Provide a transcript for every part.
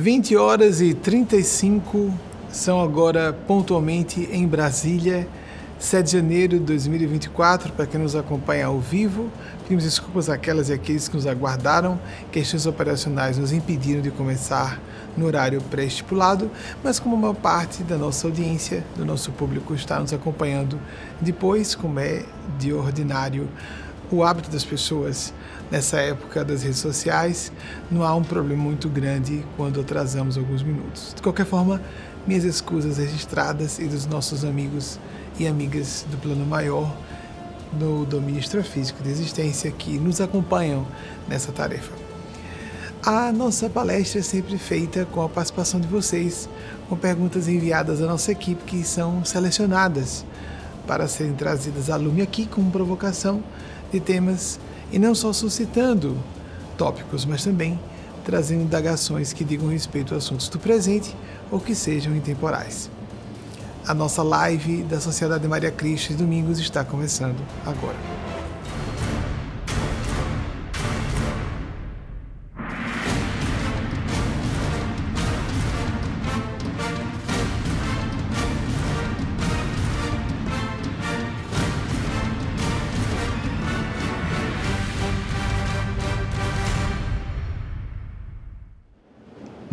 20 horas e 35 são agora pontualmente em Brasília, 7 de janeiro de 2024, para quem nos acompanha ao vivo. Pedimos desculpas àquelas e àqueles que nos aguardaram. Questões operacionais nos impediram de começar no horário pré-estipulado, mas como uma parte da nossa audiência, do nosso público está nos acompanhando depois, como é de ordinário o hábito das pessoas nessa época das redes sociais, não há um problema muito grande quando atrasamos alguns minutos. De qualquer forma, minhas escusas registradas e dos nossos amigos e amigas do plano maior do domínio extrafísico de existência que nos acompanham nessa tarefa. A nossa palestra é sempre feita com a participação de vocês, com perguntas enviadas à nossa equipe que são selecionadas para serem trazidas a lume aqui como provocação de temas e não só suscitando tópicos, mas também trazendo indagações que digam respeito a assuntos do presente ou que sejam intemporais. A nossa live da Sociedade Maria Cristo Domingos está começando agora.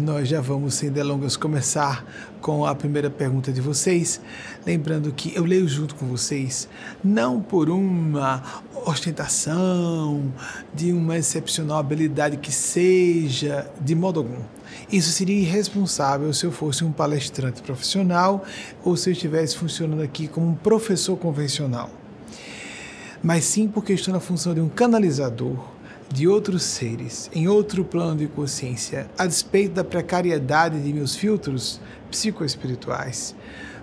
Nós já vamos, sem delongas, começar com a primeira pergunta de vocês. Lembrando que eu leio junto com vocês, não por uma ostentação, de uma excepcional habilidade que seja, de modo algum. Isso seria irresponsável se eu fosse um palestrante profissional ou se eu estivesse funcionando aqui como um professor convencional. Mas sim porque estou na função de um canalizador de outros seres em outro plano de consciência, a despeito da precariedade de meus filtros psicoespirituais,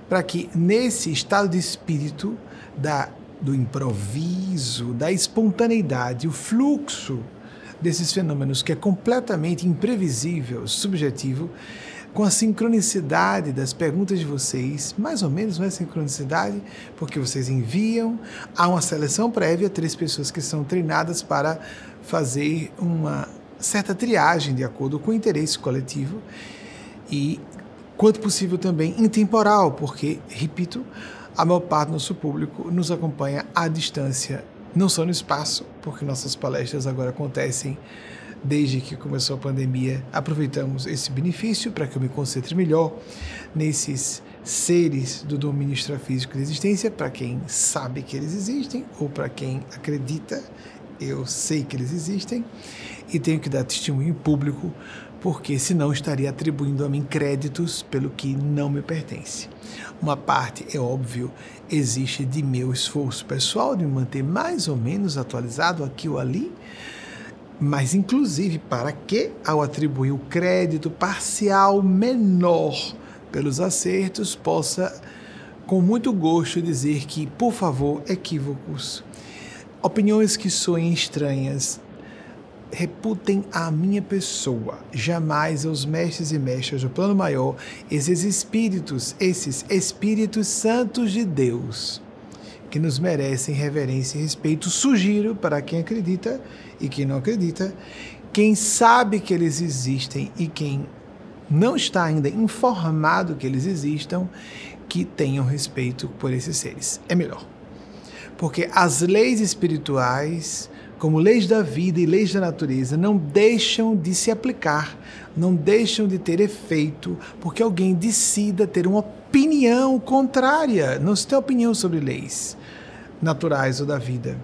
para que nesse estado de espírito da do improviso, da espontaneidade, o fluxo desses fenômenos que é completamente imprevisível, subjetivo, com a sincronicidade das perguntas de vocês, mais ou menos não é sincronicidade, porque vocês enviam, há uma seleção prévia, três pessoas que são treinadas para fazer uma certa triagem de acordo com o interesse coletivo e, quanto possível, também intemporal, porque, repito, a maior parte do nosso público nos acompanha à distância, não só no espaço, porque nossas palestras agora acontecem desde que começou a pandemia. Aproveitamos esse benefício para que eu me concentre melhor nesses seres do domínio extrafísico de existência, para quem sabe que eles existem ou para quem acredita eu sei que eles existem e tenho que dar testemunho em público, porque senão estaria atribuindo a mim créditos pelo que não me pertence. Uma parte, é óbvio, existe de meu esforço pessoal de me manter mais ou menos atualizado aqui ou ali, mas inclusive para que, ao atribuir o crédito parcial menor pelos acertos, possa com muito gosto dizer que, por favor, equívocos Opiniões que soem estranhas, reputem a minha pessoa, jamais aos mestres e mestras do plano maior, esses espíritos, esses espíritos santos de Deus, que nos merecem reverência e respeito. Sugiro para quem acredita e quem não acredita, quem sabe que eles existem e quem não está ainda informado que eles existam, que tenham respeito por esses seres. É melhor. Porque as leis espirituais, como leis da vida e leis da natureza, não deixam de se aplicar, não deixam de ter efeito, porque alguém decida ter uma opinião contrária. Não se tem opinião sobre leis naturais ou da vida.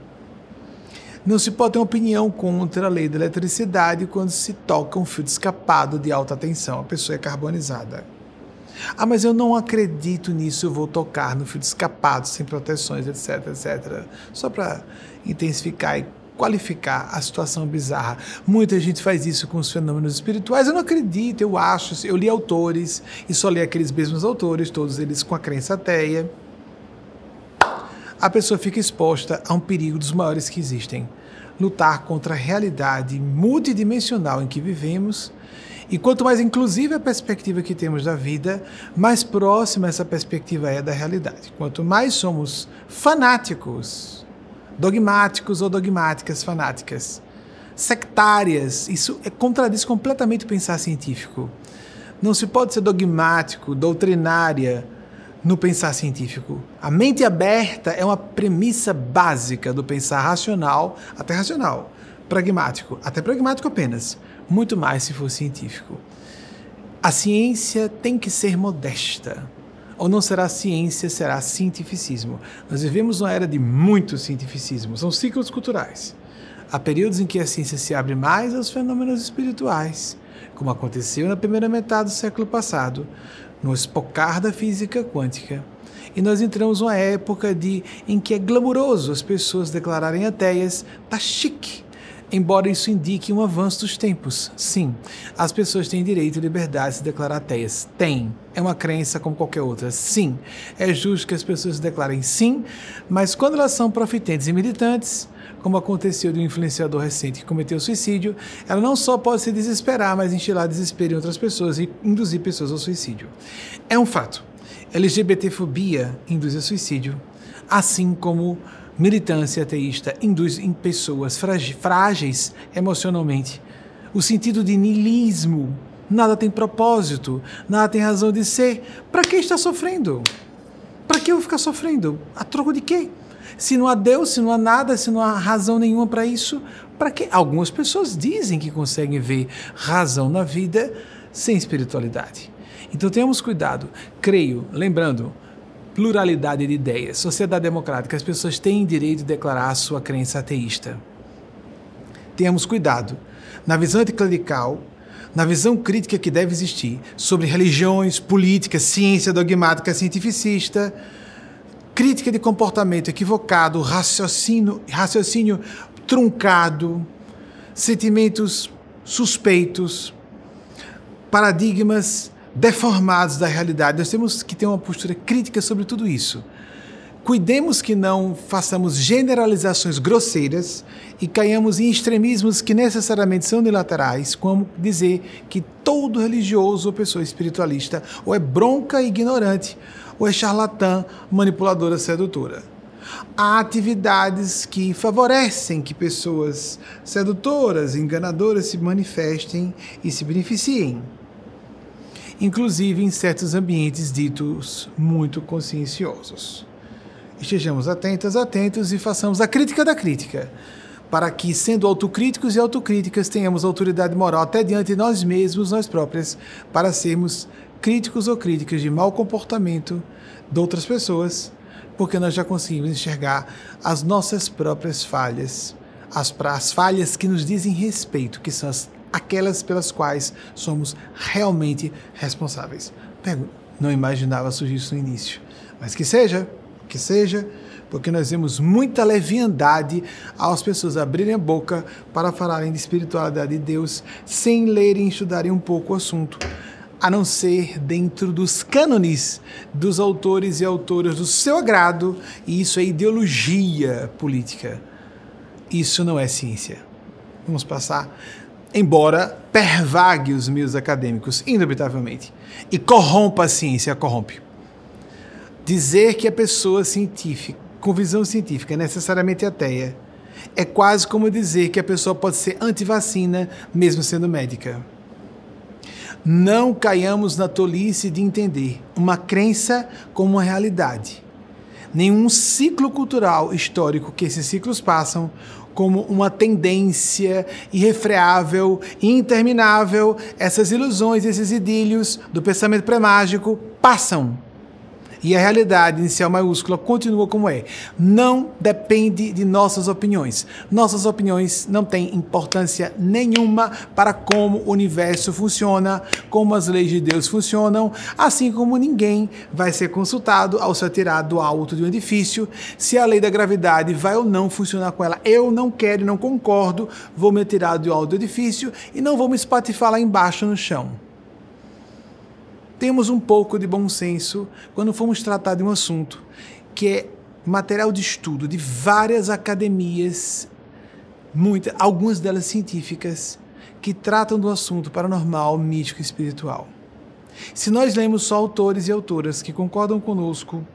Não se pode ter uma opinião contra a lei da eletricidade quando se toca um fio de escapado de alta tensão. A pessoa é carbonizada. Ah, mas eu não acredito nisso, eu vou tocar no fio de escapado, sem proteções, etc, etc. Só para intensificar e qualificar a situação bizarra. Muita gente faz isso com os fenômenos espirituais. Eu não acredito, eu acho. Eu li autores e só li aqueles mesmos autores, todos eles com a crença ateia. A pessoa fica exposta a um perigo dos maiores que existem. Lutar contra a realidade multidimensional em que vivemos e quanto mais inclusiva a perspectiva que temos da vida, mais próxima essa perspectiva é da realidade. Quanto mais somos fanáticos, dogmáticos ou dogmáticas fanáticas, sectárias, isso é, contradiz completamente o pensar científico. Não se pode ser dogmático, doutrinária no pensar científico. A mente aberta é uma premissa básica do pensar racional, até racional, pragmático, até pragmático apenas, muito mais se for científico. A ciência tem que ser modesta. Ou não será ciência, será cientificismo. Nós vivemos uma era de muito cientificismo, são ciclos culturais. Há períodos em que a ciência se abre mais aos fenômenos espirituais, como aconteceu na primeira metade do século passado, no espocar da física quântica. E nós entramos numa época de, em que é glamouroso as pessoas declararem ateias, tá chique embora isso indique um avanço dos tempos. Sim, as pessoas têm direito e liberdade de se declarar ateias. Tem. É uma crença como qualquer outra. Sim. É justo que as pessoas se declarem sim, mas quando elas são profitentes e militantes, como aconteceu de um influenciador recente que cometeu suicídio, ela não só pode se desesperar, mas instilar desespero em outras pessoas e induzir pessoas ao suicídio. É um fato. LGBTfobia induz a suicídio, assim como militância ateísta induz em pessoas frágeis emocionalmente o sentido de niilismo. Nada tem propósito, nada tem razão de ser. Para que está sofrendo? Para que eu ficar sofrendo? A troco de quê? Se não há Deus, se não há nada, se não há razão nenhuma para isso, para que? Algumas pessoas dizem que conseguem ver razão na vida sem espiritualidade. Então tenhamos cuidado. Creio, lembrando, pluralidade de ideias, sociedade democrática, as pessoas têm direito de declarar a sua crença ateísta. Tenhamos cuidado. Na visão anticlerical, na visão crítica que deve existir sobre religiões, política, ciência dogmática cientificista, crítica de comportamento equivocado, raciocínio, raciocínio truncado, sentimentos suspeitos, paradigmas deformados da realidade. Nós temos que ter uma postura crítica sobre tudo isso. Cuidemos que não façamos generalizações grosseiras e caiamos em extremismos que necessariamente são unilaterais, como dizer que todo religioso ou pessoa espiritualista ou é bronca e ignorante, ou é charlatã, manipuladora, sedutora. Há atividades que favorecem que pessoas sedutoras, enganadoras se manifestem e se beneficiem inclusive em certos ambientes ditos muito conscienciosos. Estejamos atentas, atentos e façamos a crítica da crítica, para que, sendo autocríticos e autocríticas, tenhamos autoridade moral até diante de nós mesmos, nós próprias, para sermos críticos ou críticas de mau comportamento de outras pessoas, porque nós já conseguimos enxergar as nossas próprias falhas, as, as falhas que nos dizem respeito, que são as aquelas pelas quais somos realmente responsáveis. Pergunto, não imaginava surgir isso no início, mas que seja, que seja, porque nós vemos muita leviandade às pessoas abrirem a boca para falarem de espiritualidade de Deus sem lerem e estudarem um pouco o assunto, a não ser dentro dos cânones dos autores e autoras do seu agrado, e isso é ideologia política. Isso não é ciência. Vamos passar embora pervague os meios acadêmicos, indubitavelmente, e corrompa a ciência, a corrompe. Dizer que a pessoa científica, com visão científica, é necessariamente ateia, é quase como dizer que a pessoa pode ser antivacina, mesmo sendo médica. Não caiamos na tolice de entender uma crença como uma realidade. Nenhum ciclo cultural histórico que esses ciclos passam como uma tendência irrefreável, interminável, essas ilusões, esses idílios do pensamento pré-mágico passam e a realidade inicial maiúscula continua como é. Não depende de nossas opiniões. Nossas opiniões não têm importância nenhuma para como o universo funciona, como as leis de Deus funcionam, assim como ninguém vai ser consultado ao ser tirado do alto de um edifício se a lei da gravidade vai ou não funcionar com ela. Eu não quero e não concordo, vou me tirar do alto do edifício e não vou me espatifar lá embaixo no chão temos um pouco de bom senso quando formos tratar de um assunto que é material de estudo de várias academias, muitas, algumas delas científicas, que tratam do assunto paranormal, místico e espiritual. Se nós lemos só autores e autoras que concordam conosco,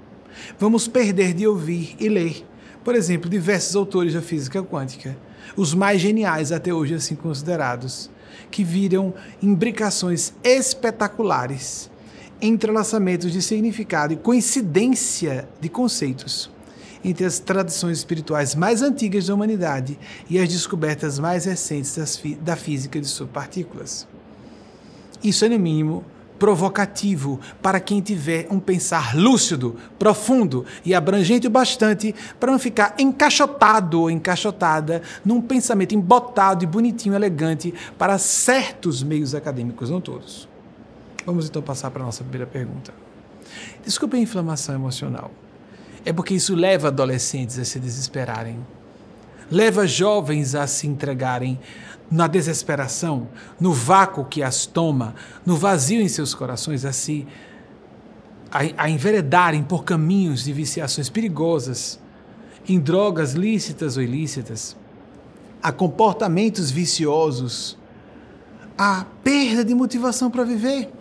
vamos perder de ouvir e ler, por exemplo, diversos autores da física quântica, os mais geniais até hoje assim considerados, que viram imbricações espetaculares, entrelaçamentos de significado e coincidência de conceitos entre as tradições espirituais mais antigas da humanidade e as descobertas mais recentes da física de subpartículas. Isso é, no mínimo, provocativo para quem tiver um pensar lúcido, profundo e abrangente o bastante para não ficar encaixotado ou encaixotada num pensamento embotado e bonitinho, elegante para certos meios acadêmicos, não todos. Vamos então passar para a nossa primeira pergunta. Desculpe a inflamação emocional é porque isso leva adolescentes a se desesperarem, leva jovens a se entregarem na desesperação, no vácuo que as toma, no vazio em seus corações, a se a, a enveredarem por caminhos de viciações perigosas, em drogas lícitas ou ilícitas, a comportamentos viciosos, a perda de motivação para viver.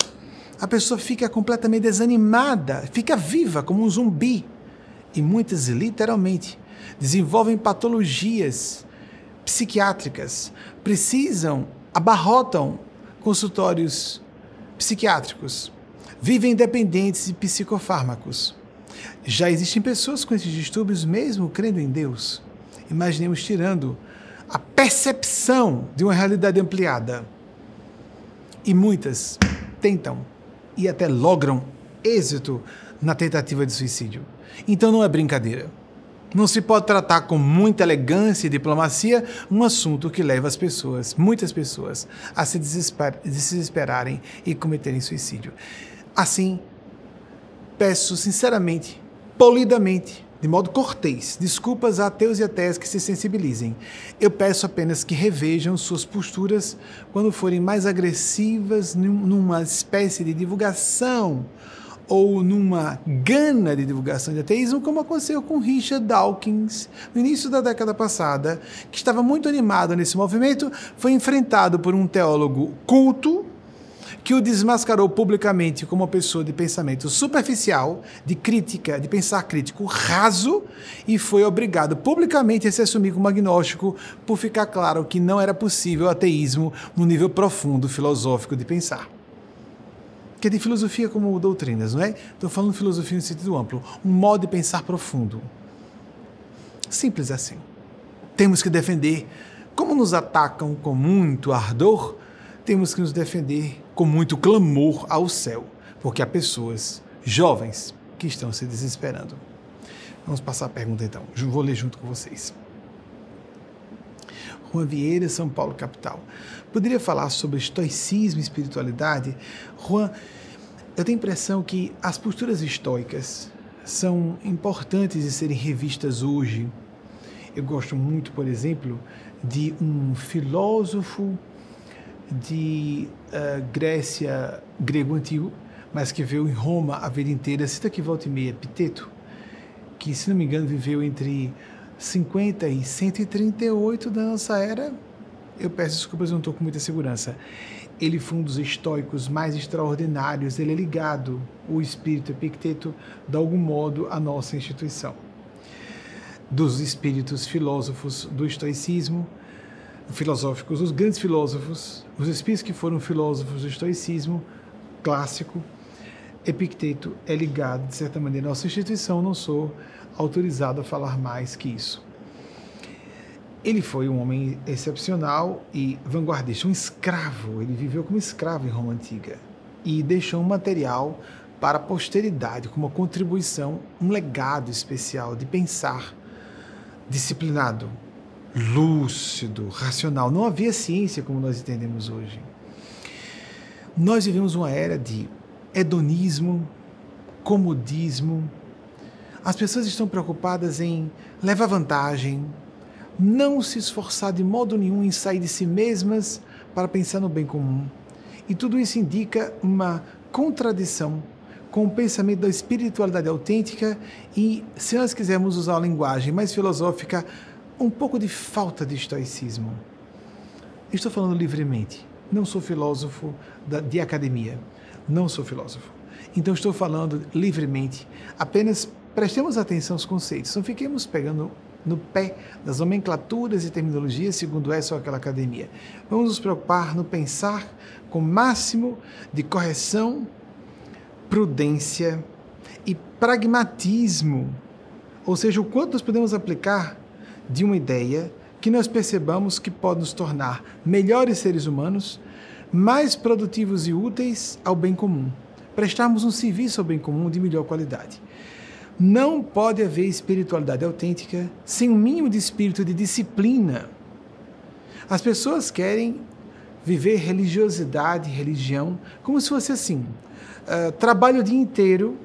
A pessoa fica completamente desanimada, fica viva como um zumbi e muitas literalmente, desenvolvem patologias psiquiátricas, precisam, abarrotam consultórios psiquiátricos, vivem dependentes de psicofármacos. Já existem pessoas com esses distúrbios mesmo crendo em Deus. Imaginemos tirando a percepção de uma realidade ampliada. E muitas tentam e até logram êxito na tentativa de suicídio. Então não é brincadeira. Não se pode tratar com muita elegância e diplomacia um assunto que leva as pessoas, muitas pessoas, a se desesperarem e cometerem suicídio. Assim, peço sinceramente, polidamente, de modo cortês, desculpas a ateus e ateias que se sensibilizem. Eu peço apenas que revejam suas posturas quando forem mais agressivas numa espécie de divulgação ou numa gana de divulgação de ateísmo, como aconteceu com Richard Dawkins no início da década passada, que estava muito animado nesse movimento, foi enfrentado por um teólogo culto que o desmascarou publicamente como uma pessoa de pensamento superficial, de crítica, de pensar crítico raso, e foi obrigado publicamente a se assumir como agnóstico por ficar claro que não era possível ateísmo no nível profundo filosófico de pensar que é de filosofia como doutrinas, não é? Estou falando filosofia no sentido amplo, um modo de pensar profundo. Simples assim. Temos que defender, como nos atacam com muito ardor, temos que nos defender com muito clamor ao céu, porque há pessoas jovens que estão se desesperando. Vamos passar a pergunta então. Vou ler junto com vocês. Juan Vieira, São Paulo, capital. Poderia falar sobre estoicismo e espiritualidade? Juan, eu tenho a impressão que as posturas estoicas são importantes de serem revistas hoje. Eu gosto muito, por exemplo, de um filósofo de uh, Grécia, grego antigo, mas que viveu em Roma a vida inteira, cita aqui volta e meia, Epiteto, que, se não me engano, viveu entre 50 e 138 da nossa era. Eu peço desculpas, eu não estou com muita segurança. Ele foi um dos estoicos mais extraordinários. Ele é ligado, o espírito Epicteto, de algum modo, à nossa instituição. Dos espíritos filósofos do estoicismo, filosóficos, os grandes filósofos, os espíritos que foram filósofos do estoicismo clássico, Epicteto é ligado, de certa maneira, à nossa instituição. Não sou autorizado a falar mais que isso. Ele foi um homem excepcional e vanguardista, um escravo. Ele viveu como escravo em Roma Antiga e deixou um material para a posteridade, como uma contribuição, um legado especial de pensar disciplinado, lúcido, racional. Não havia ciência como nós entendemos hoje. Nós vivemos uma era de hedonismo, comodismo, as pessoas estão preocupadas em levar vantagem, não se esforçar de modo nenhum em sair de si mesmas para pensar no bem comum. E tudo isso indica uma contradição com o pensamento da espiritualidade autêntica e, se nós quisermos usar a linguagem mais filosófica, um pouco de falta de estoicismo. Estou falando livremente. Não sou filósofo de academia. Não sou filósofo. Então estou falando livremente, apenas Prestemos atenção aos conceitos, não fiquemos pegando no pé das nomenclaturas e terminologias segundo essa ou aquela academia. Vamos nos preocupar no pensar com máximo de correção, prudência e pragmatismo, ou seja, o quanto nós podemos aplicar de uma ideia que nós percebamos que pode nos tornar melhores seres humanos, mais produtivos e úteis ao bem comum, prestarmos um serviço ao bem comum de melhor qualidade. Não pode haver espiritualidade autêntica sem um mínimo de espírito de disciplina. As pessoas querem viver religiosidade, religião, como se fosse assim: uh, trabalho o dia inteiro,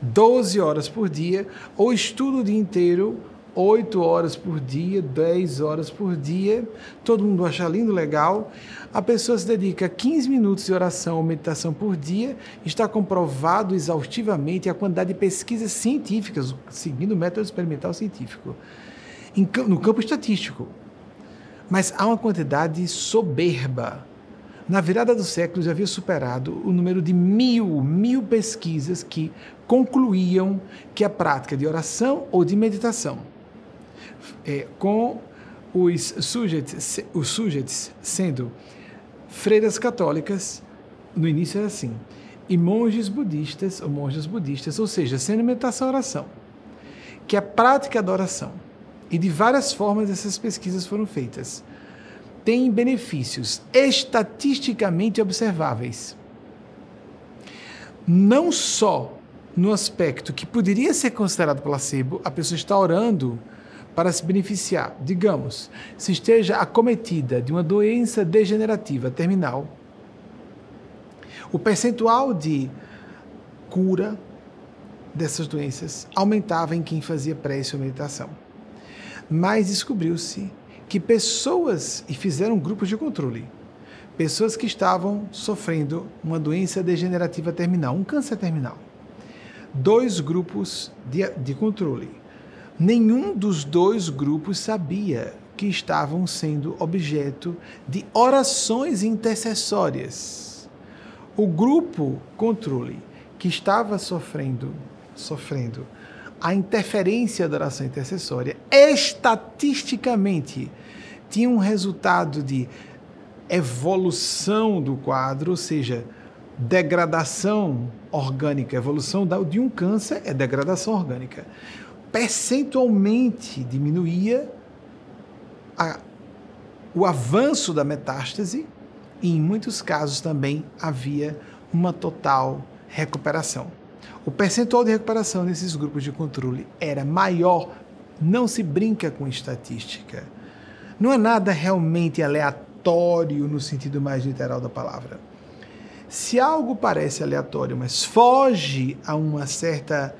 12 horas por dia, ou estudo o dia inteiro, 8 horas por dia, 10 horas por dia, todo mundo acha lindo, legal. A pessoa se dedica a 15 minutos de oração ou meditação por dia, está comprovado exaustivamente a quantidade de pesquisas científicas, seguindo o método experimental científico, no campo estatístico. Mas há uma quantidade soberba. Na virada do século já havia superado o número de mil, mil pesquisas que concluíam que a prática de oração ou de meditação é, com os sujeitos, os sujeitos sendo freiras católicas, no início era assim, e monges budistas ou monjas budistas, ou seja, sendo meditação oração, que a prática da oração e de várias formas essas pesquisas foram feitas tem benefícios estatisticamente observáveis. Não só no aspecto que poderia ser considerado placebo, a pessoa está orando para se beneficiar, digamos, se esteja acometida de uma doença degenerativa terminal, o percentual de cura dessas doenças aumentava em quem fazia prece ou meditação. Mas descobriu-se que pessoas, e fizeram grupos de controle, pessoas que estavam sofrendo uma doença degenerativa terminal, um câncer terminal, dois grupos de, de controle nenhum dos dois grupos sabia que estavam sendo objeto de orações intercessórias. O grupo controle que estava sofrendo, sofrendo a interferência da oração intercessória, estatisticamente tinha um resultado de evolução do quadro, ou seja, degradação orgânica. Evolução de um câncer é degradação orgânica percentualmente diminuía a, o avanço da metástase e, em muitos casos, também havia uma total recuperação. O percentual de recuperação nesses grupos de controle era maior. Não se brinca com estatística. Não é nada realmente aleatório no sentido mais literal da palavra. Se algo parece aleatório, mas foge a uma certa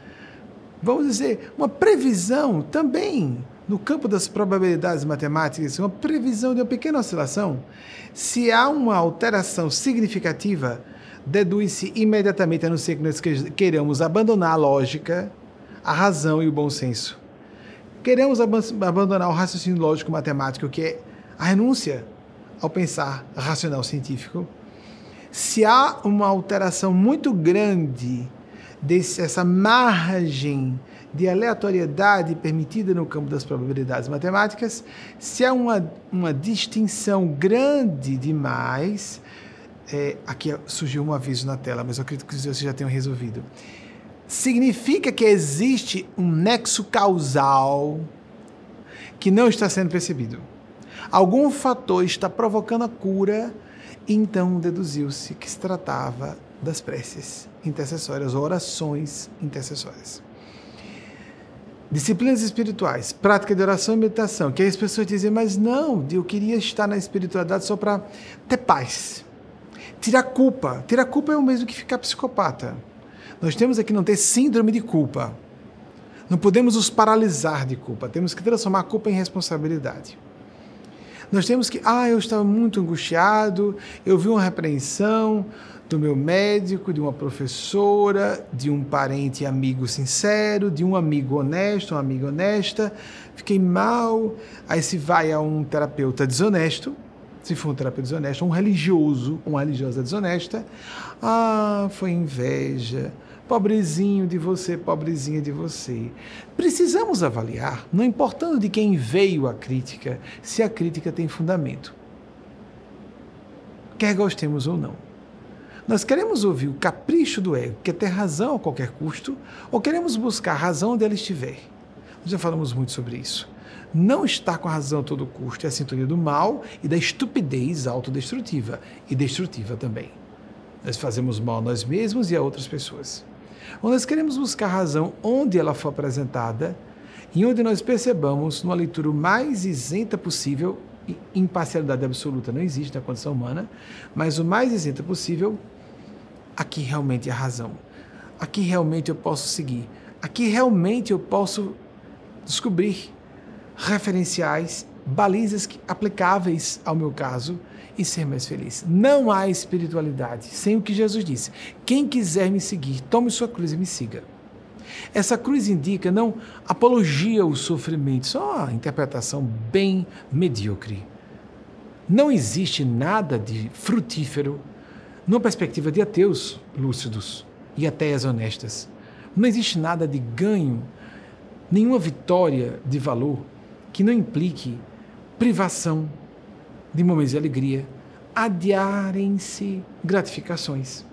vamos dizer, uma previsão também no campo das probabilidades matemáticas, uma previsão de uma pequena oscilação, se há uma alteração significativa, deduz-se imediatamente, a não ser que nós queiramos abandonar a lógica, a razão e o bom senso. Queremos abandonar o raciocínio lógico matemático, que é a renúncia ao pensar racional científico. Se há uma alteração muito grande desse, essa margem de aleatoriedade permitida no campo das probabilidades matemáticas, se há uma, uma distinção grande demais, é, aqui surgiu um aviso na tela, mas eu acredito que vocês já tenham resolvido. Significa que existe um nexo causal que não está sendo percebido. Algum fator está provocando a cura, então deduziu-se que se tratava das preces intercessórias, orações intercessórias. Disciplinas espirituais, prática de oração e meditação, que aí as pessoas dizem, mas não, eu queria estar na espiritualidade só para ter paz. Tirar culpa. Tirar culpa é o mesmo que ficar psicopata. Nós temos aqui não ter síndrome de culpa. Não podemos nos paralisar de culpa. Temos que transformar a culpa em responsabilidade. Nós temos que, ah, eu estava muito angustiado, eu vi uma repreensão, do meu médico, de uma professora, de um parente amigo sincero, de um amigo honesto, uma amiga honesta. Fiquei mal. Aí se vai a um terapeuta desonesto, se for um terapeuta desonesto, um religioso, uma religiosa desonesta. Ah, foi inveja, Pobrezinho de você, pobrezinha de você. Precisamos avaliar, não importando de quem veio a crítica, se a crítica tem fundamento. Quer gostemos ou não. Nós queremos ouvir o capricho do ego, que é ter razão a qualquer custo, ou queremos buscar a razão onde ela estiver? Nós já falamos muito sobre isso. Não estar com a razão a todo custo é a sintonia do mal e da estupidez autodestrutiva e destrutiva também. Nós fazemos mal a nós mesmos e a outras pessoas. Ou nós queremos buscar razão onde ela for apresentada e onde nós percebamos, numa leitura mais isenta possível, imparcialidade absoluta não existe na condição humana, mas o mais isenta possível, aqui realmente a razão. Aqui realmente eu posso seguir. Aqui realmente eu posso descobrir referenciais, balizas aplicáveis ao meu caso e ser mais feliz. Não há espiritualidade sem o que Jesus disse. Quem quiser me seguir, tome sua cruz e me siga. Essa cruz indica não apologia o sofrimento, só uma interpretação bem medíocre. Não existe nada de frutífero numa perspectiva de ateus lúcidos e ateias honestas. Não existe nada de ganho, nenhuma vitória de valor que não implique privação de momentos de alegria, adiarem-se gratificações.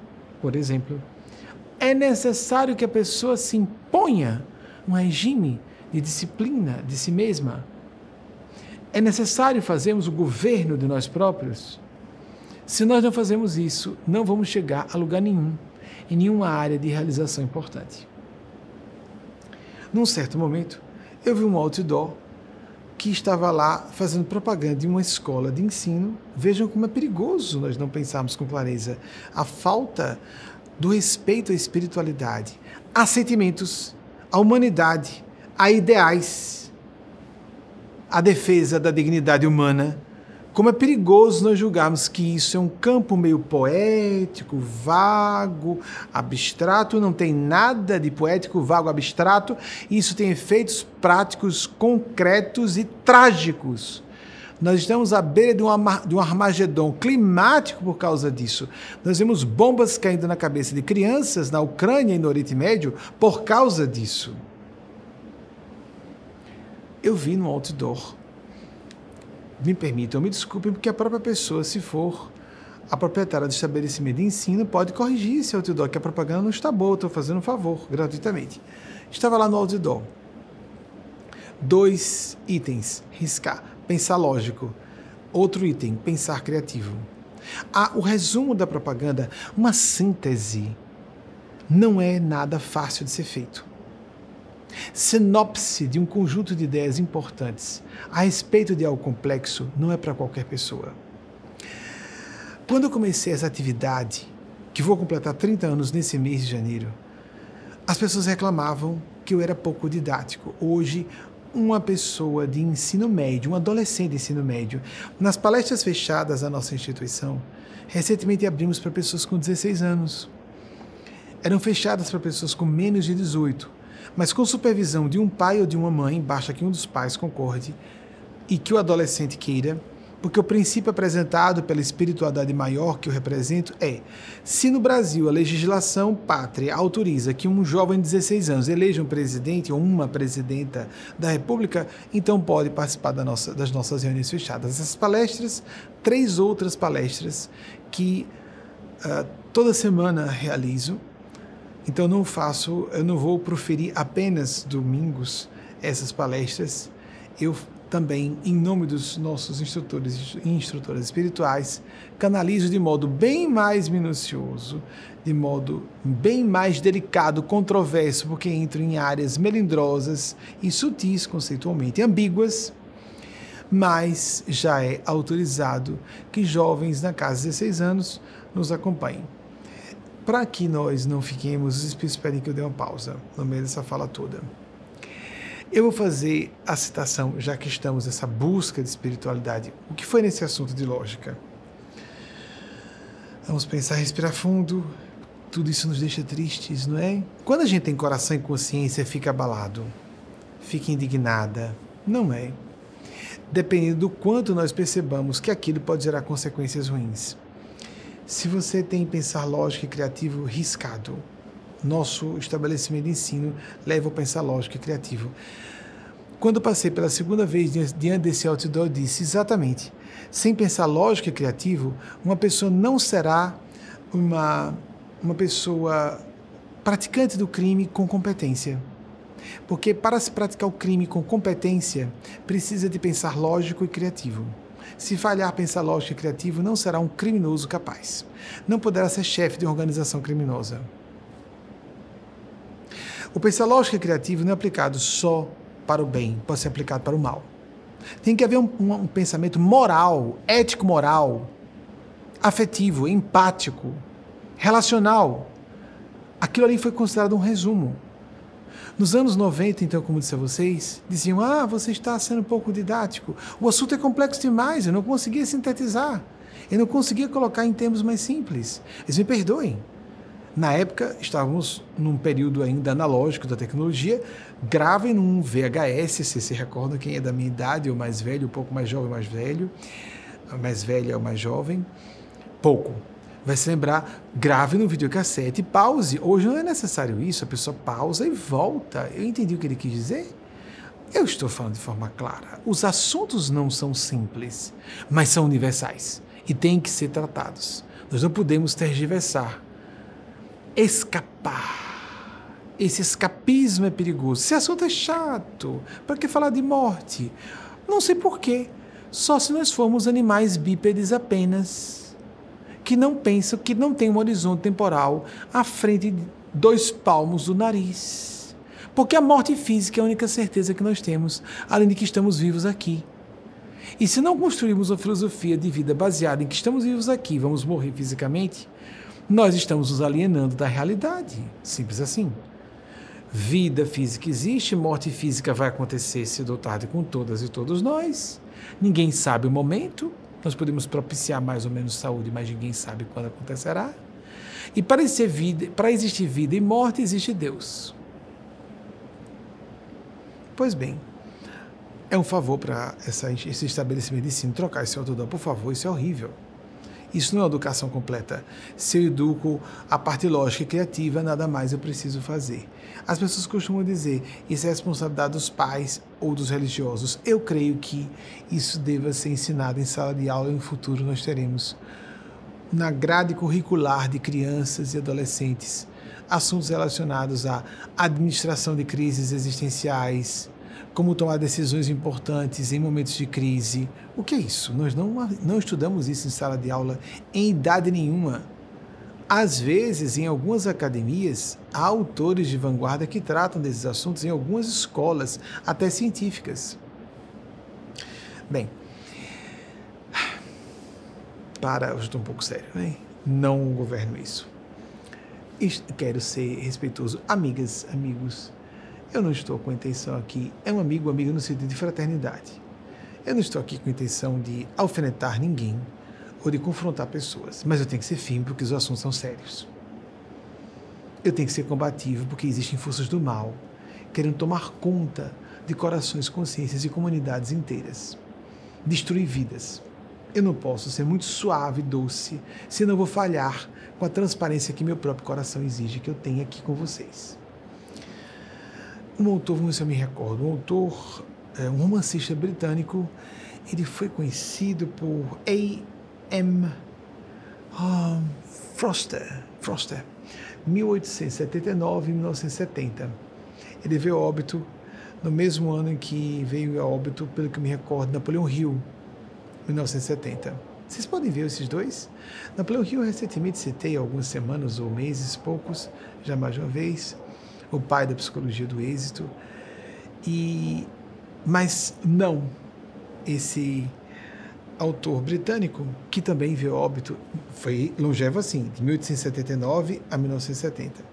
Por exemplo, é necessário que a pessoa se imponha um regime de disciplina de si mesma. É necessário fazermos o governo de nós próprios. Se nós não fazemos isso, não vamos chegar a lugar nenhum, em nenhuma área de realização importante. Num certo momento, eu vi um outdoor que estava lá fazendo propaganda de uma escola de ensino. Vejam como é perigoso nós não pensarmos com clareza. A falta do respeito à espiritualidade, a sentimentos, à humanidade, a ideais, a defesa da dignidade humana como é perigoso nós julgarmos que isso é um campo meio poético, vago, abstrato, não tem nada de poético, vago, abstrato, e isso tem efeitos práticos, concretos e trágicos. Nós estamos à beira de um, de um armagedon climático por causa disso. Nós vemos bombas caindo na cabeça de crianças na Ucrânia e no Oriente Médio por causa disso. Eu vi no outdoor me permitam, me desculpem, porque a própria pessoa, se for a proprietária do estabelecimento de ensino, pode corrigir esse outdoor, que a propaganda não está boa, estou fazendo um favor, gratuitamente. Estava lá no outdoor. Dois itens, riscar, pensar lógico. Outro item, pensar criativo. Ah, o resumo da propaganda, uma síntese, não é nada fácil de ser feito sinopse de um conjunto de ideias importantes a respeito de algo complexo não é para qualquer pessoa. Quando eu comecei essa atividade, que vou completar 30 anos nesse mês de janeiro, as pessoas reclamavam que eu era pouco didático. Hoje, uma pessoa de ensino médio, um adolescente de ensino médio, nas palestras fechadas da nossa instituição, recentemente abrimos para pessoas com 16 anos. Eram fechadas para pessoas com menos de 18 mas com supervisão de um pai ou de uma mãe, basta que um dos pais concorde e que o adolescente queira, porque o princípio apresentado pela espiritualidade maior que eu represento é: se no Brasil a legislação pátria autoriza que um jovem de 16 anos eleja um presidente ou uma presidenta da República, então pode participar da nossa, das nossas reuniões fechadas. Essas palestras, três outras palestras que uh, toda semana realizo então não faço, eu não vou proferir apenas domingos essas palestras. Eu também, em nome dos nossos instrutores e instrutoras espirituais, canalizo de modo bem mais minucioso, de modo bem mais delicado, controverso, porque entro em áreas melindrosas e sutis, conceitualmente ambíguas, mas já é autorizado que jovens na casa de 16 anos nos acompanhem. Para que nós não fiquemos, pedem que eu dê uma pausa no meio dessa fala toda. Eu vou fazer a citação, já que estamos nessa busca de espiritualidade. O que foi nesse assunto de lógica? Vamos pensar, respirar fundo. Tudo isso nos deixa tristes, não é? Quando a gente tem coração e consciência, fica abalado, fica indignada. Não é. Dependendo do quanto nós percebamos que aquilo pode gerar consequências ruins. Se você tem pensar lógico e criativo riscado, nosso estabelecimento de ensino leva ao pensar lógico e criativo. Quando passei pela segunda vez diante desse outdoor, disse exatamente: sem pensar lógico e criativo, uma pessoa não será uma, uma pessoa praticante do crime com competência. Porque para se praticar o crime com competência, precisa de pensar lógico e criativo. Se falhar pensar lógico e criativo, não será um criminoso capaz. Não poderá ser chefe de uma organização criminosa. O pensar lógico e criativo não é aplicado só para o bem, pode ser aplicado para o mal. Tem que haver um, um, um pensamento moral, ético-moral, afetivo, empático, relacional. Aquilo ali foi considerado um resumo. Nos anos 90, então, como disse a vocês, diziam: Ah, você está sendo um pouco didático. O assunto é complexo demais, eu não conseguia sintetizar. Eu não conseguia colocar em termos mais simples. Eles me perdoem. Na época, estávamos num período ainda analógico da tecnologia. Gravem num VHS, se se recorda quem é da minha idade, ou mais velho, um pouco mais jovem, mais velho, mais velho ou mais jovem. Pouco. Vai se lembrar, grave no videocassete, pause. Hoje não é necessário isso, a pessoa pausa e volta. Eu entendi o que ele quis dizer? Eu estou falando de forma clara. Os assuntos não são simples, mas são universais e têm que ser tratados. Nós não podemos tergiversar escapar. Esse escapismo é perigoso. Esse assunto é chato. Para que falar de morte? Não sei porquê. Só se nós formos animais bípedes apenas, que não pensam, que não tem um horizonte temporal à frente de dois palmos do nariz. Porque a morte física é a única certeza que nós temos, além de que estamos vivos aqui. E se não construirmos uma filosofia de vida baseada em que estamos vivos aqui, vamos morrer fisicamente, nós estamos nos alienando da realidade. Simples assim. Vida física existe, morte física vai acontecer cedo ou tarde com todas e todos nós. Ninguém sabe o momento. Nós podemos propiciar mais ou menos saúde, mas ninguém sabe quando acontecerá. E para vida, para existir vida e morte, existe Deus. Pois bem, é um favor para esse estabelecimento de ensino trocar esse outdoor, por favor, isso é horrível. Isso não é educação completa. Se eu educo a parte lógica e criativa, nada mais eu preciso fazer. As pessoas costumam dizer isso é responsabilidade dos pais ou dos religiosos. Eu creio que isso deva ser ensinado em sala de aula e no futuro nós teremos na grade curricular de crianças e adolescentes assuntos relacionados à administração de crises existenciais, como tomar decisões importantes em momentos de crise. O que é isso? Nós não, não estudamos isso em sala de aula em idade nenhuma. Às vezes, em algumas academias, há autores de vanguarda que tratam desses assuntos em algumas escolas, até científicas. Bem, para, eu estou um pouco sério, né? Não governo isso. Quero ser respeitoso. Amigas, amigos, eu não estou com a intenção aqui, é um amigo, amiga no sentido de fraternidade. Eu não estou aqui com a intenção de alfinetar ninguém ou de confrontar pessoas, mas eu tenho que ser firme porque os assuntos são sérios. Eu tenho que ser combativo porque existem forças do mal querendo tomar conta de corações, consciências e comunidades inteiras, destruir vidas. Eu não posso ser muito suave, doce, senão vou falhar com a transparência que meu próprio coração exige que eu tenha aqui com vocês um autor, vamos ver se eu me recordo, um autor, é, um romancista britânico, ele foi conhecido por A.M. Um, Foster, Foster, 1879 1970. Ele veio a óbito no mesmo ano em que veio a óbito, pelo que me recordo, Napoleão Hill, 1970. Vocês podem ver esses dois? Napoleão Hill recentemente citei algumas semanas ou meses, poucos, já mais uma vez o pai da psicologia do êxito. E mas não esse autor britânico que também veio óbito foi longevo assim, de 1879 a 1970.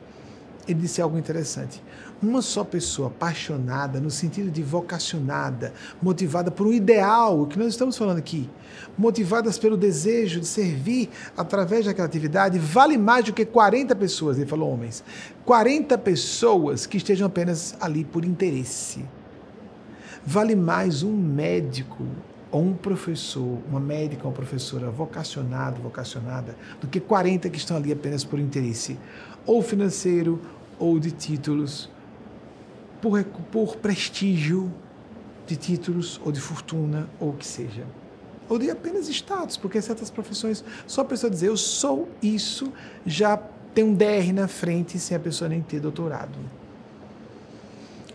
Ele disse algo interessante. Uma só pessoa apaixonada, no sentido de vocacionada, motivada por um ideal, o que nós estamos falando aqui, motivadas pelo desejo de servir através daquela atividade, vale mais do que 40 pessoas, ele falou homens. 40 pessoas que estejam apenas ali por interesse. Vale mais um médico ou um professor, uma médica ou uma professora vocacionado, vocacionada, do que 40 que estão ali apenas por interesse, ou financeiro, ou de títulos, por, por prestígio de títulos ou de fortuna ou o que seja. Ou de apenas status, porque certas profissões, só a pessoa dizer eu sou isso, já tem um DR na frente sem a pessoa nem ter doutorado.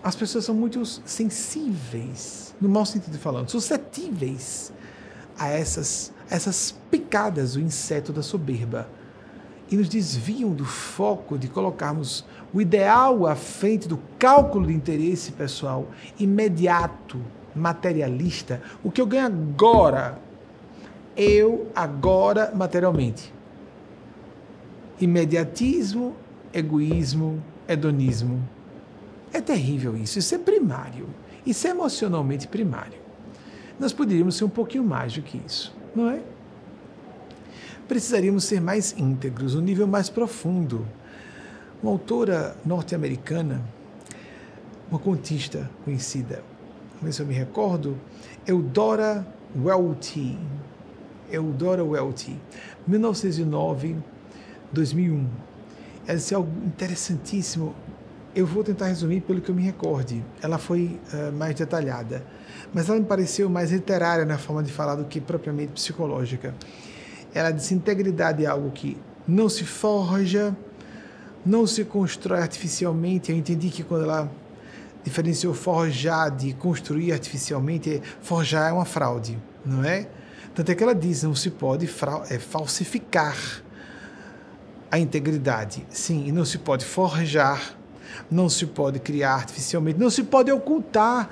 As pessoas são muito sensíveis, no mau sentido falando, suscetíveis a essas, essas picadas do inseto da soberba e nos desviam do foco de colocarmos o ideal à frente do cálculo de interesse pessoal imediato, materialista, o que eu ganho agora, eu agora materialmente. Imediatismo, egoísmo, hedonismo. É terrível isso, isso é primário, isso é emocionalmente primário. Nós poderíamos ser um pouquinho mais do que isso, não é? precisaríamos ser mais íntegros, um nível mais profundo. Uma autora norte-americana, uma contista conhecida, vamos se eu me recordo, Eudora Welty. Eudora Welty, 1909, 2001. Ela disse algo interessantíssimo. Eu vou tentar resumir pelo que eu me recorde. Ela foi uh, mais detalhada, mas ela me pareceu mais literária na forma de falar do que propriamente psicológica. Ela diz: integridade é algo que não se forja, não se constrói artificialmente. Eu entendi que quando ela diferenciou forjar de construir artificialmente, forjar é uma fraude, não é? Tanto é que ela diz: não se pode é, falsificar a integridade. Sim, e não se pode forjar, não se pode criar artificialmente, não se pode ocultar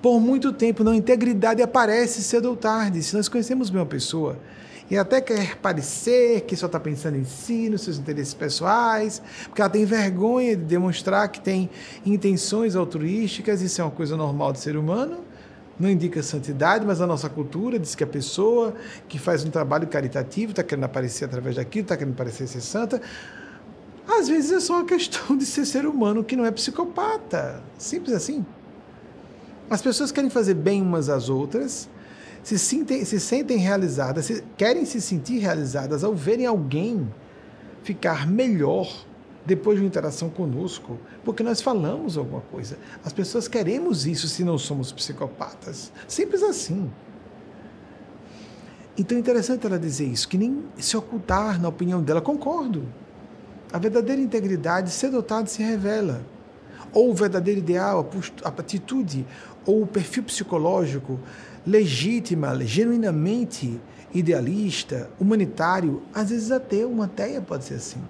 por muito tempo. Não, integridade aparece cedo ou tarde. Se nós conhecemos bem uma pessoa e até quer parecer que só está pensando em si, nos seus interesses pessoais, porque ela tem vergonha de demonstrar que tem intenções altruísticas, isso é uma coisa normal do ser humano, não indica santidade, mas a nossa cultura diz que a pessoa que faz um trabalho caritativo está querendo aparecer através daquilo, está querendo parecer ser santa. Às vezes é só uma questão de ser ser humano que não é psicopata. Simples assim. As pessoas querem fazer bem umas às outras, se, sentem, se sentem realizadas, se, querem se sentir realizadas ao verem alguém ficar melhor depois de uma interação conosco, porque nós falamos alguma coisa. As pessoas queremos isso se não somos psicopatas. Simples assim. Então é interessante ela dizer isso, que nem se ocultar na opinião dela. Concordo. A verdadeira integridade, ser dotado, se revela. Ou o verdadeiro ideal, a atitude, ou o perfil psicológico legítima, genuinamente idealista, humanitário, às vezes até uma teia pode ser assim.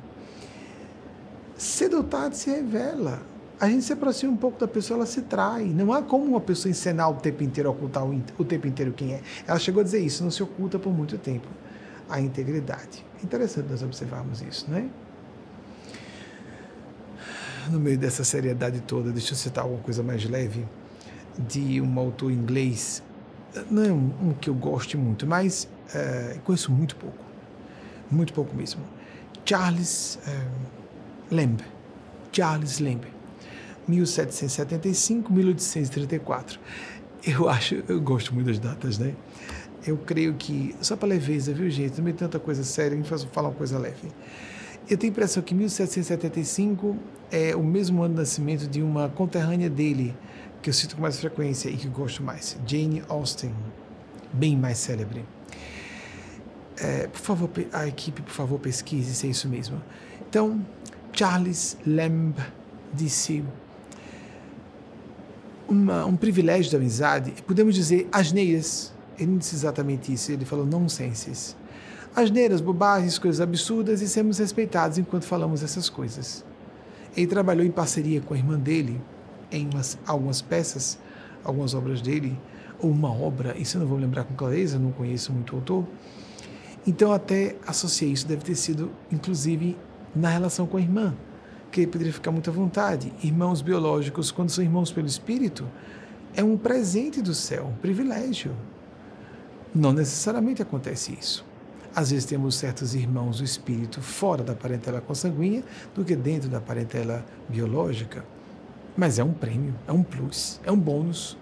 Ser dotado se revela. A gente se aproxima um pouco da pessoa, ela se trai. Não há como uma pessoa encenar o tempo inteiro, ocultar o, o tempo inteiro quem é. Ela chegou a dizer isso, não se oculta por muito tempo a integridade. Interessante nós observarmos isso, não é? No meio dessa seriedade toda, deixa eu citar alguma coisa mais leve de um autor inglês não é um, que eu goste muito, mas é, conheço muito pouco. Muito pouco mesmo. Charles é, Lamb. Charles Lamb. 1775-1834. Eu acho, eu gosto muito das datas, né? Eu creio que, só para leveza, viu, gente? Não é tanta coisa séria, gente faz falar uma coisa leve. Eu tenho a impressão que 1775 é o mesmo ano de nascimento de uma conterrânea dele, que eu cito com mais frequência e que gosto mais, Jane Austen, bem mais célebre. É, por favor, a equipe, por favor, pesquise se é isso mesmo. Então, Charles Lamb disse uma, um privilégio da amizade, podemos dizer asneiras. Ele não disse exatamente isso, ele falou nonsenses. Asneiras, bobagens, coisas absurdas e sermos respeitados enquanto falamos essas coisas. Ele trabalhou em parceria com a irmã dele, em umas, algumas peças, algumas obras dele, ou uma obra, isso eu não vou lembrar com clareza, não conheço muito o autor. Então, até associei isso, deve ter sido, inclusive, na relação com a irmã, que ele poderia ficar muito à vontade. Irmãos biológicos, quando são irmãos pelo espírito, é um presente do céu, um privilégio. Não necessariamente acontece isso. Às vezes temos certos irmãos do espírito fora da parentela consanguínea do que dentro da parentela biológica. Mas é um prêmio, é um plus, é um bônus.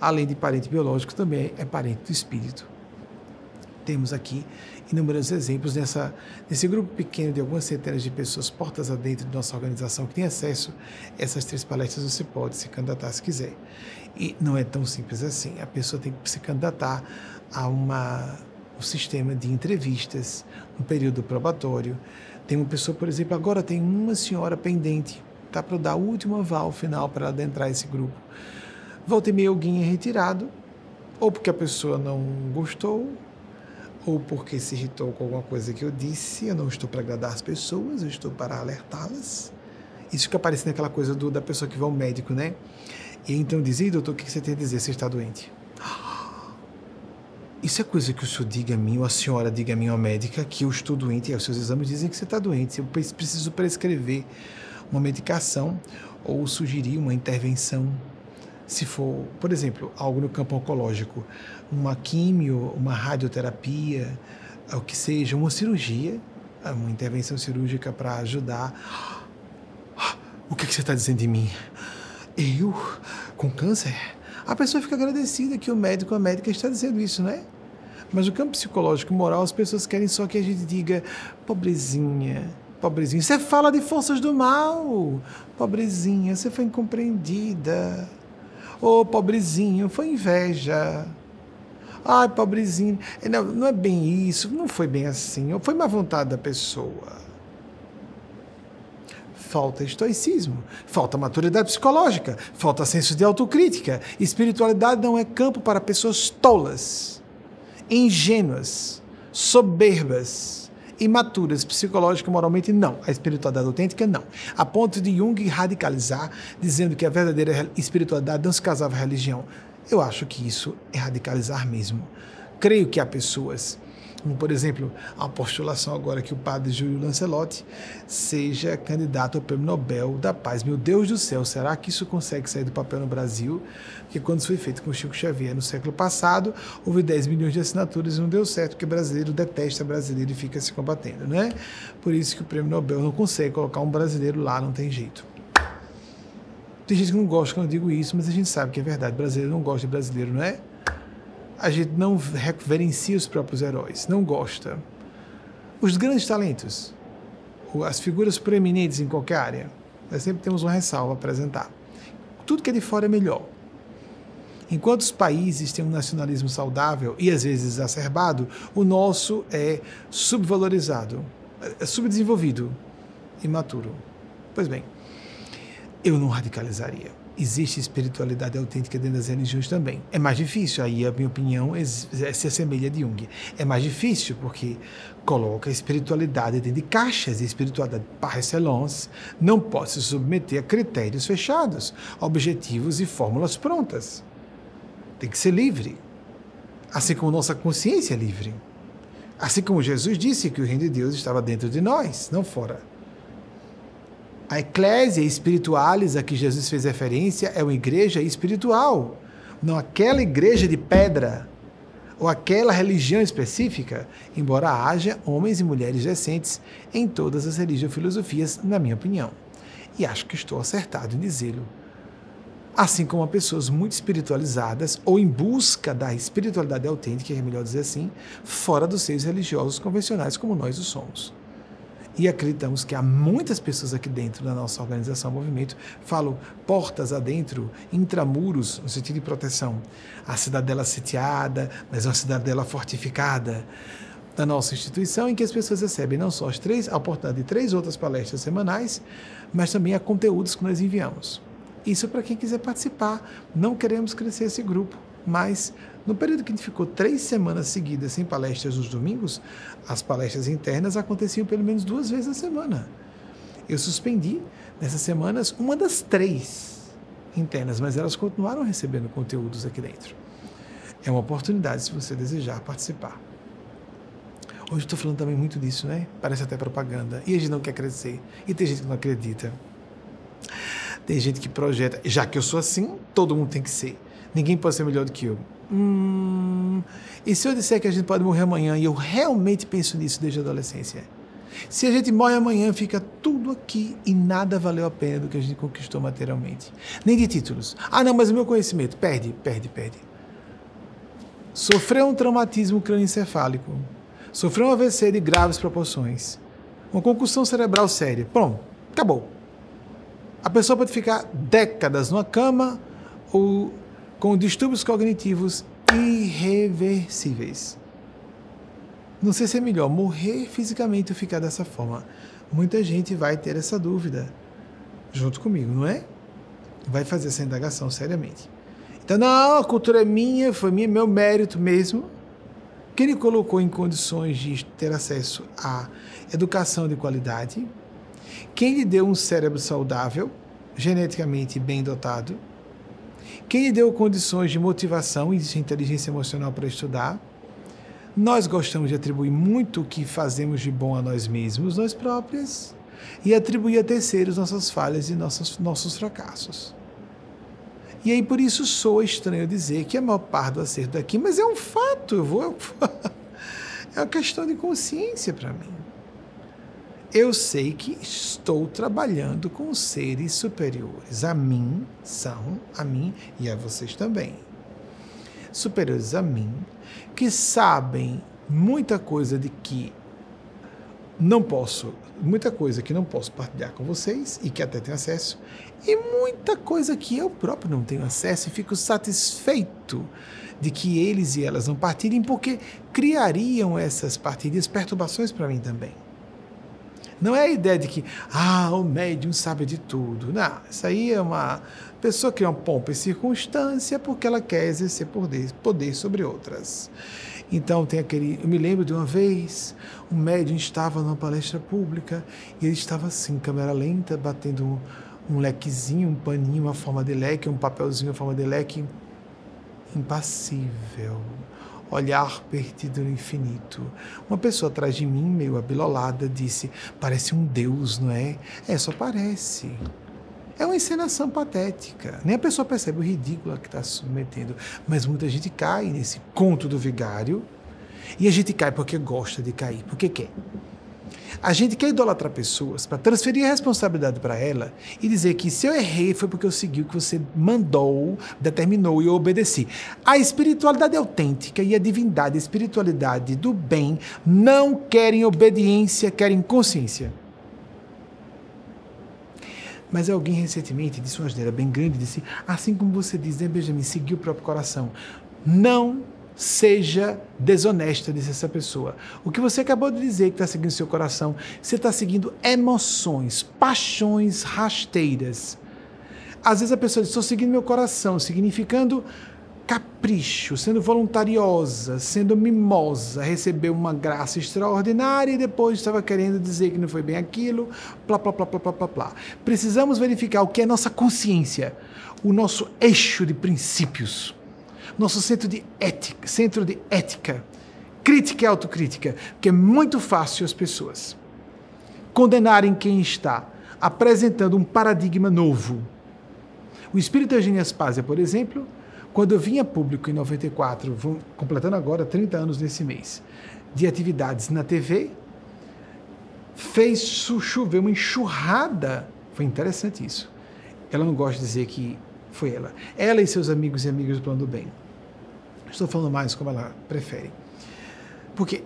Além de parente biológico, também é parente do espírito. temos aqui inúmeros exemplos nessa, nesse grupo pequeno de algumas centenas de pessoas, portas adentro de nossa organização, que tem acesso a essas três palestras, você pode se candidatar se quiser. E não é tão simples assim. A pessoa tem que se candidatar a uma, um sistema de entrevistas, um período probatório. Tem uma pessoa, por exemplo, agora tem uma senhora pendente, para dar o último aval final para adentrar esse grupo. Volta e meia alguém é retirado, ou porque a pessoa não gostou, ou porque se irritou com alguma coisa que eu disse. Eu não estou para agradar as pessoas, eu estou para alertá-las. Isso fica parecendo aquela coisa do, da pessoa que vai ao médico, né? E então diz, Ei, doutor, o que você tem a dizer? Você está doente. Isso é coisa que o senhor diga a mim, ou a senhora diga a mim, ou a médica, que eu estou doente, e os seus exames dizem que você está doente. Eu preciso prescrever uma medicação ou sugerir uma intervenção se for, por exemplo, algo no campo oncológico, uma químio, uma radioterapia, o que seja, uma cirurgia, uma intervenção cirúrgica para ajudar. O que, que você está dizendo de mim? Eu? Com câncer? A pessoa fica agradecida que o médico, a médica está dizendo isso, né? Mas no campo psicológico e moral, as pessoas querem só que a gente diga, pobrezinha, pobrezinha. Você fala de forças do mal, pobrezinha, você foi incompreendida. Ô, oh, pobrezinho, foi inveja. Ai, pobrezinho. Não, não é bem isso, não foi bem assim. Foi má vontade da pessoa. Falta estoicismo, falta maturidade psicológica, falta senso de autocrítica. Espiritualidade não é campo para pessoas tolas, ingênuas, soberbas imaturas psicológica moralmente, não. A espiritualidade autêntica, não. A ponto de Jung radicalizar, dizendo que a verdadeira espiritualidade não se casava à religião. Eu acho que isso é radicalizar mesmo. Creio que há pessoas como, por exemplo, a postulação agora que o padre Júlio Lancelotti seja candidato ao Prêmio Nobel da Paz. Meu Deus do céu, será que isso consegue sair do papel no Brasil? Porque quando isso foi feito com Chico Xavier no século passado, houve 10 milhões de assinaturas e não deu certo, porque brasileiro detesta brasileiro e fica se combatendo, né? Por isso que o Prêmio Nobel não consegue colocar um brasileiro lá, não tem jeito. Tem gente que não gosta quando eu digo isso, mas a gente sabe que é verdade. Brasileiro não gosta de brasileiro, não é? A gente não reverencia os próprios heróis, não gosta. Os grandes talentos, as figuras preeminentes em qualquer área, nós sempre temos uma ressalva a apresentar. Tudo que é de fora é melhor. Enquanto os países têm um nacionalismo saudável e às vezes exacerbado, o nosso é subvalorizado, é subdesenvolvido, imaturo. Pois bem, eu não radicalizaria existe espiritualidade autêntica dentro das religiões também. É mais difícil, aí a minha opinião se assemelha de Jung. É mais difícil porque coloca a espiritualidade dentro de caixas, e a espiritualidade par excellence não pode se submeter a critérios fechados, objetivos e fórmulas prontas. Tem que ser livre. Assim como nossa consciência é livre. Assim como Jesus disse que o reino de Deus estava dentro de nós, não fora. A eclésia espiritualis a que Jesus fez referência é uma igreja espiritual, não aquela igreja de pedra ou aquela religião específica, embora haja homens e mulheres decentes em todas as religiões e filosofias, na minha opinião. E acho que estou acertado em dizê-lo. Assim como pessoas muito espiritualizadas ou em busca da espiritualidade autêntica, é melhor dizer assim, fora dos seios religiosos convencionais como nós o somos. E acreditamos que há muitas pessoas aqui dentro da nossa organização, movimento, falam portas adentro, intramuros, no sentido de proteção. A cidadela sitiada, mas uma cidadela fortificada da nossa instituição, em que as pessoas recebem não só as três, a oportunidade de três outras palestras semanais, mas também a conteúdos que nós enviamos. Isso para quem quiser participar. Não queremos crescer esse grupo, mas no período que a gente ficou três semanas seguidas sem palestras nos domingos, as palestras internas aconteciam pelo menos duas vezes a semana. Eu suspendi nessas semanas uma das três internas, mas elas continuaram recebendo conteúdos aqui dentro. É uma oportunidade se você desejar participar. Hoje estou falando também muito disso, né? Parece até propaganda. E a gente não quer crescer. E tem gente que não acredita. Tem gente que projeta. Já que eu sou assim, todo mundo tem que ser. Ninguém pode ser melhor do que eu. Hum, e se eu disser que a gente pode morrer amanhã, e eu realmente penso nisso desde a adolescência? Se a gente morre amanhã, fica tudo aqui e nada valeu a pena do que a gente conquistou materialmente. Nem de títulos. Ah, não, mas o meu conhecimento. Perde, perde, perde. sofreu um traumatismo crânioencefálico, sofreu um AVC de graves proporções, uma concussão cerebral séria. Pronto, acabou. A pessoa pode ficar décadas numa cama ou com distúrbios cognitivos irreversíveis. Não sei se é melhor morrer fisicamente ou ficar dessa forma. Muita gente vai ter essa dúvida junto comigo, não é? Vai fazer essa indagação seriamente. Então, não, a cultura é minha, foi minha, meu mérito mesmo. Que ele colocou em condições de ter acesso à educação de qualidade. Quem lhe deu um cérebro saudável, geneticamente bem dotado. Quem lhe deu condições de motivação e de inteligência emocional para estudar nós gostamos de atribuir muito o que fazemos de bom a nós mesmos, nós próprios, e atribuir a terceiros nossas falhas e nossos, nossos fracassos. E aí por isso soa estranho dizer que a maior parte do acerto daqui, mas é um fato, eu vou. é uma questão de consciência para mim. Eu sei que estou trabalhando com seres superiores. A mim são, a mim e a vocês também. Superiores a mim, que sabem muita coisa de que não posso, muita coisa que não posso partilhar com vocês e que até tenho acesso, e muita coisa que eu próprio não tenho acesso e fico satisfeito de que eles e elas não partilhem, porque criariam essas partilhas perturbações para mim também. Não é a ideia de que, ah, o médium sabe de tudo. Não, isso aí é uma pessoa que cria uma pompa e circunstância porque ela quer exercer poder, poder sobre outras. Então tem aquele. Eu me lembro de uma vez, um médium estava numa palestra pública e ele estava assim, câmera lenta, batendo um, um lequezinho, um paninho, uma forma de leque, um papelzinho, uma forma de leque, impassível olhar perdido no infinito. Uma pessoa atrás de mim, meio abilolada, disse: Parece um deus, não é? É, só parece. É uma encenação patética. Nem a pessoa percebe o ridículo que está se submetendo. Mas muita gente cai nesse conto do vigário. E a gente cai porque gosta de cair, porque quer. A gente quer idolatrar pessoas para transferir a responsabilidade para ela e dizer que se eu errei foi porque eu segui o que você mandou, determinou e eu obedeci. A espiritualidade autêntica e a divindade, a espiritualidade do bem, não querem obediência, querem consciência. Mas alguém recentemente disse uma asneira bem grande, disse, assim como você diz, né, Benjamin, seguir o próprio coração. Não seja desonesta, disse essa pessoa. O que você acabou de dizer que está seguindo seu coração, você está seguindo emoções, paixões rasteiras. Às vezes a pessoa diz, estou seguindo meu coração, significando capricho, sendo voluntariosa, sendo mimosa, recebeu uma graça extraordinária e depois estava querendo dizer que não foi bem aquilo, plá, plá, plá, plá, plá, plá, plá. Precisamos verificar o que é nossa consciência, o nosso eixo de princípios nosso centro de ética, centro de ética, crítica e autocrítica, porque é muito fácil as pessoas condenarem quem está apresentando um paradigma novo. O espírito Eugênio Aspásia, por exemplo, quando eu vinha público em 94, vou, completando agora 30 anos nesse mês, de atividades na TV, fez chover uma enxurrada. Foi interessante isso. Ela não gosta de dizer que foi ela. Ela e seus amigos e amigas do plano do bem. Estou falando mais como ela prefere. Porque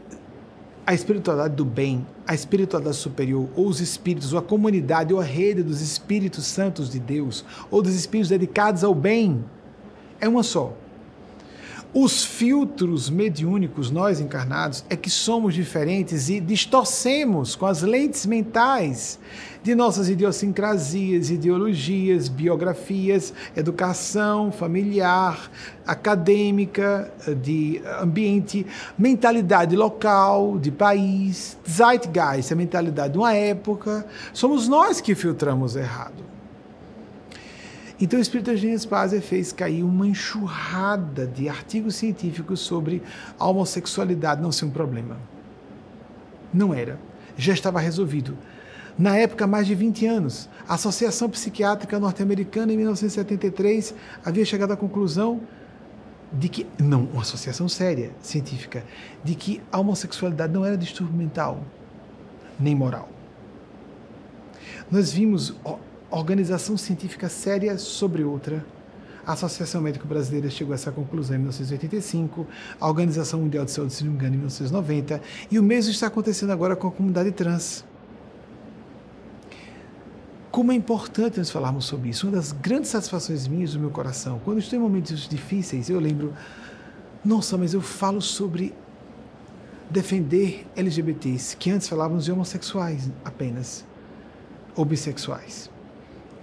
a espiritualidade do bem, a espiritualidade superior, ou os espíritos, ou a comunidade, ou a rede dos espíritos santos de Deus, ou dos espíritos dedicados ao bem, é uma só. Os filtros mediúnicos, nós encarnados, é que somos diferentes e distorcemos com as lentes mentais de nossas idiosincrasias, ideologias, biografias, educação familiar, acadêmica, de ambiente, mentalidade local, de país, zeitgeist, a mentalidade de uma época. Somos nós que filtramos errado. Então o Espírito Eugênio Spazia fez cair uma enxurrada de artigos científicos sobre a homossexualidade não ser um problema. Não era. Já estava resolvido. Na época, mais de 20 anos, a Associação Psiquiátrica Norte-Americana, em 1973, havia chegado à conclusão de que, não, uma associação séria, científica, de que a homossexualidade não era distúrbio mental, nem moral. Nós vimos organização científica séria sobre outra, A Associação Médica Brasileira chegou a essa conclusão em 1985, a Organização Mundial de Saúde, se não me engano, em 1990, e o mesmo está acontecendo agora com a comunidade trans. Como é importante nós falarmos sobre isso. Uma das grandes satisfações minhas do meu coração, quando estou em momentos difíceis, eu lembro, nossa, mas eu falo sobre defender LGBTs, que antes falávamos de homossexuais apenas, ou bissexuais.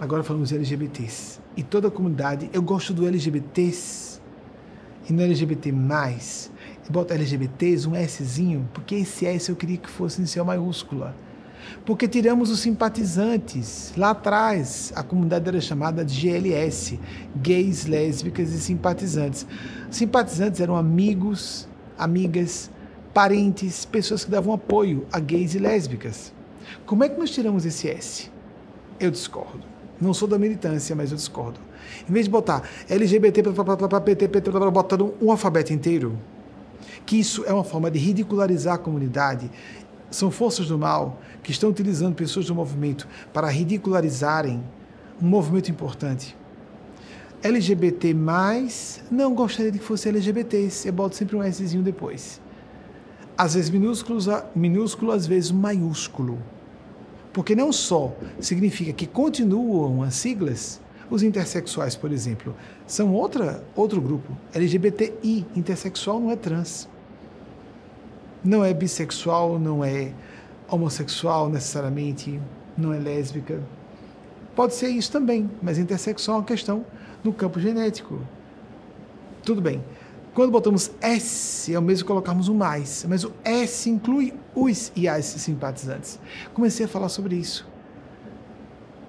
Agora falamos de LGBTs. E toda a comunidade, eu gosto do LGBTs e no LGBT+. Eu boto LGBTs, um Szinho, porque esse S eu queria que fosse inicial maiúscula porque tiramos os simpatizantes. Lá atrás, a comunidade era chamada de GLS, gays, lésbicas e simpatizantes. Simpatizantes eram amigos, amigas, parentes, pessoas que davam apoio a gays e lésbicas. Como é que nós tiramos esse S? Eu discordo. Não sou da militância, mas eu discordo. Em vez de botar LGBT, PT, PT, botando um alfabeto inteiro, que isso é uma forma de ridicularizar a comunidade, são forças do mal que estão utilizando pessoas do movimento para ridicularizarem um movimento importante. LGBT, não gostaria de que fosse LGBT. Eu boto sempre um Szinho depois. Às vezes minúsculo, minúsculo, às vezes maiúsculo. Porque não só significa que continuam as siglas, os intersexuais, por exemplo, são outra, outro grupo. LGBTI, intersexual não é trans não é bissexual, não é homossexual necessariamente, não é lésbica. Pode ser isso também, mas intersexual é uma questão no campo genético. Tudo bem. Quando botamos S, é o mesmo que colocarmos um mais, mas o S inclui os e as simpatizantes. Comecei a falar sobre isso.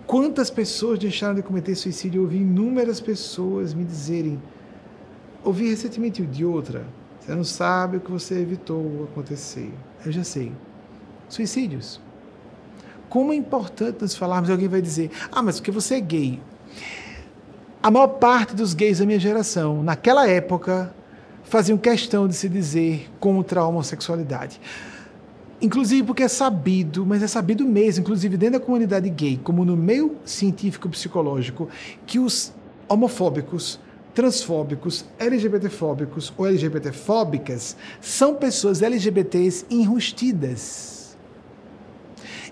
Quantas pessoas deixaram de cometer suicídio? Eu ouvi inúmeras pessoas me dizerem. Ouvi recentemente de outra, você não sabe o que você evitou acontecer. Eu já sei. Suicídios. Como é importante nós falarmos, alguém vai dizer, ah, mas porque você é gay. A maior parte dos gays da minha geração, naquela época, faziam questão de se dizer contra a homossexualidade. Inclusive porque é sabido, mas é sabido mesmo, inclusive dentro da comunidade gay, como no meio científico-psicológico, que os homofóbicos transfóbicos, LGBTfóbicos ou LGBTfóbicas são pessoas LGBTs enrustidas.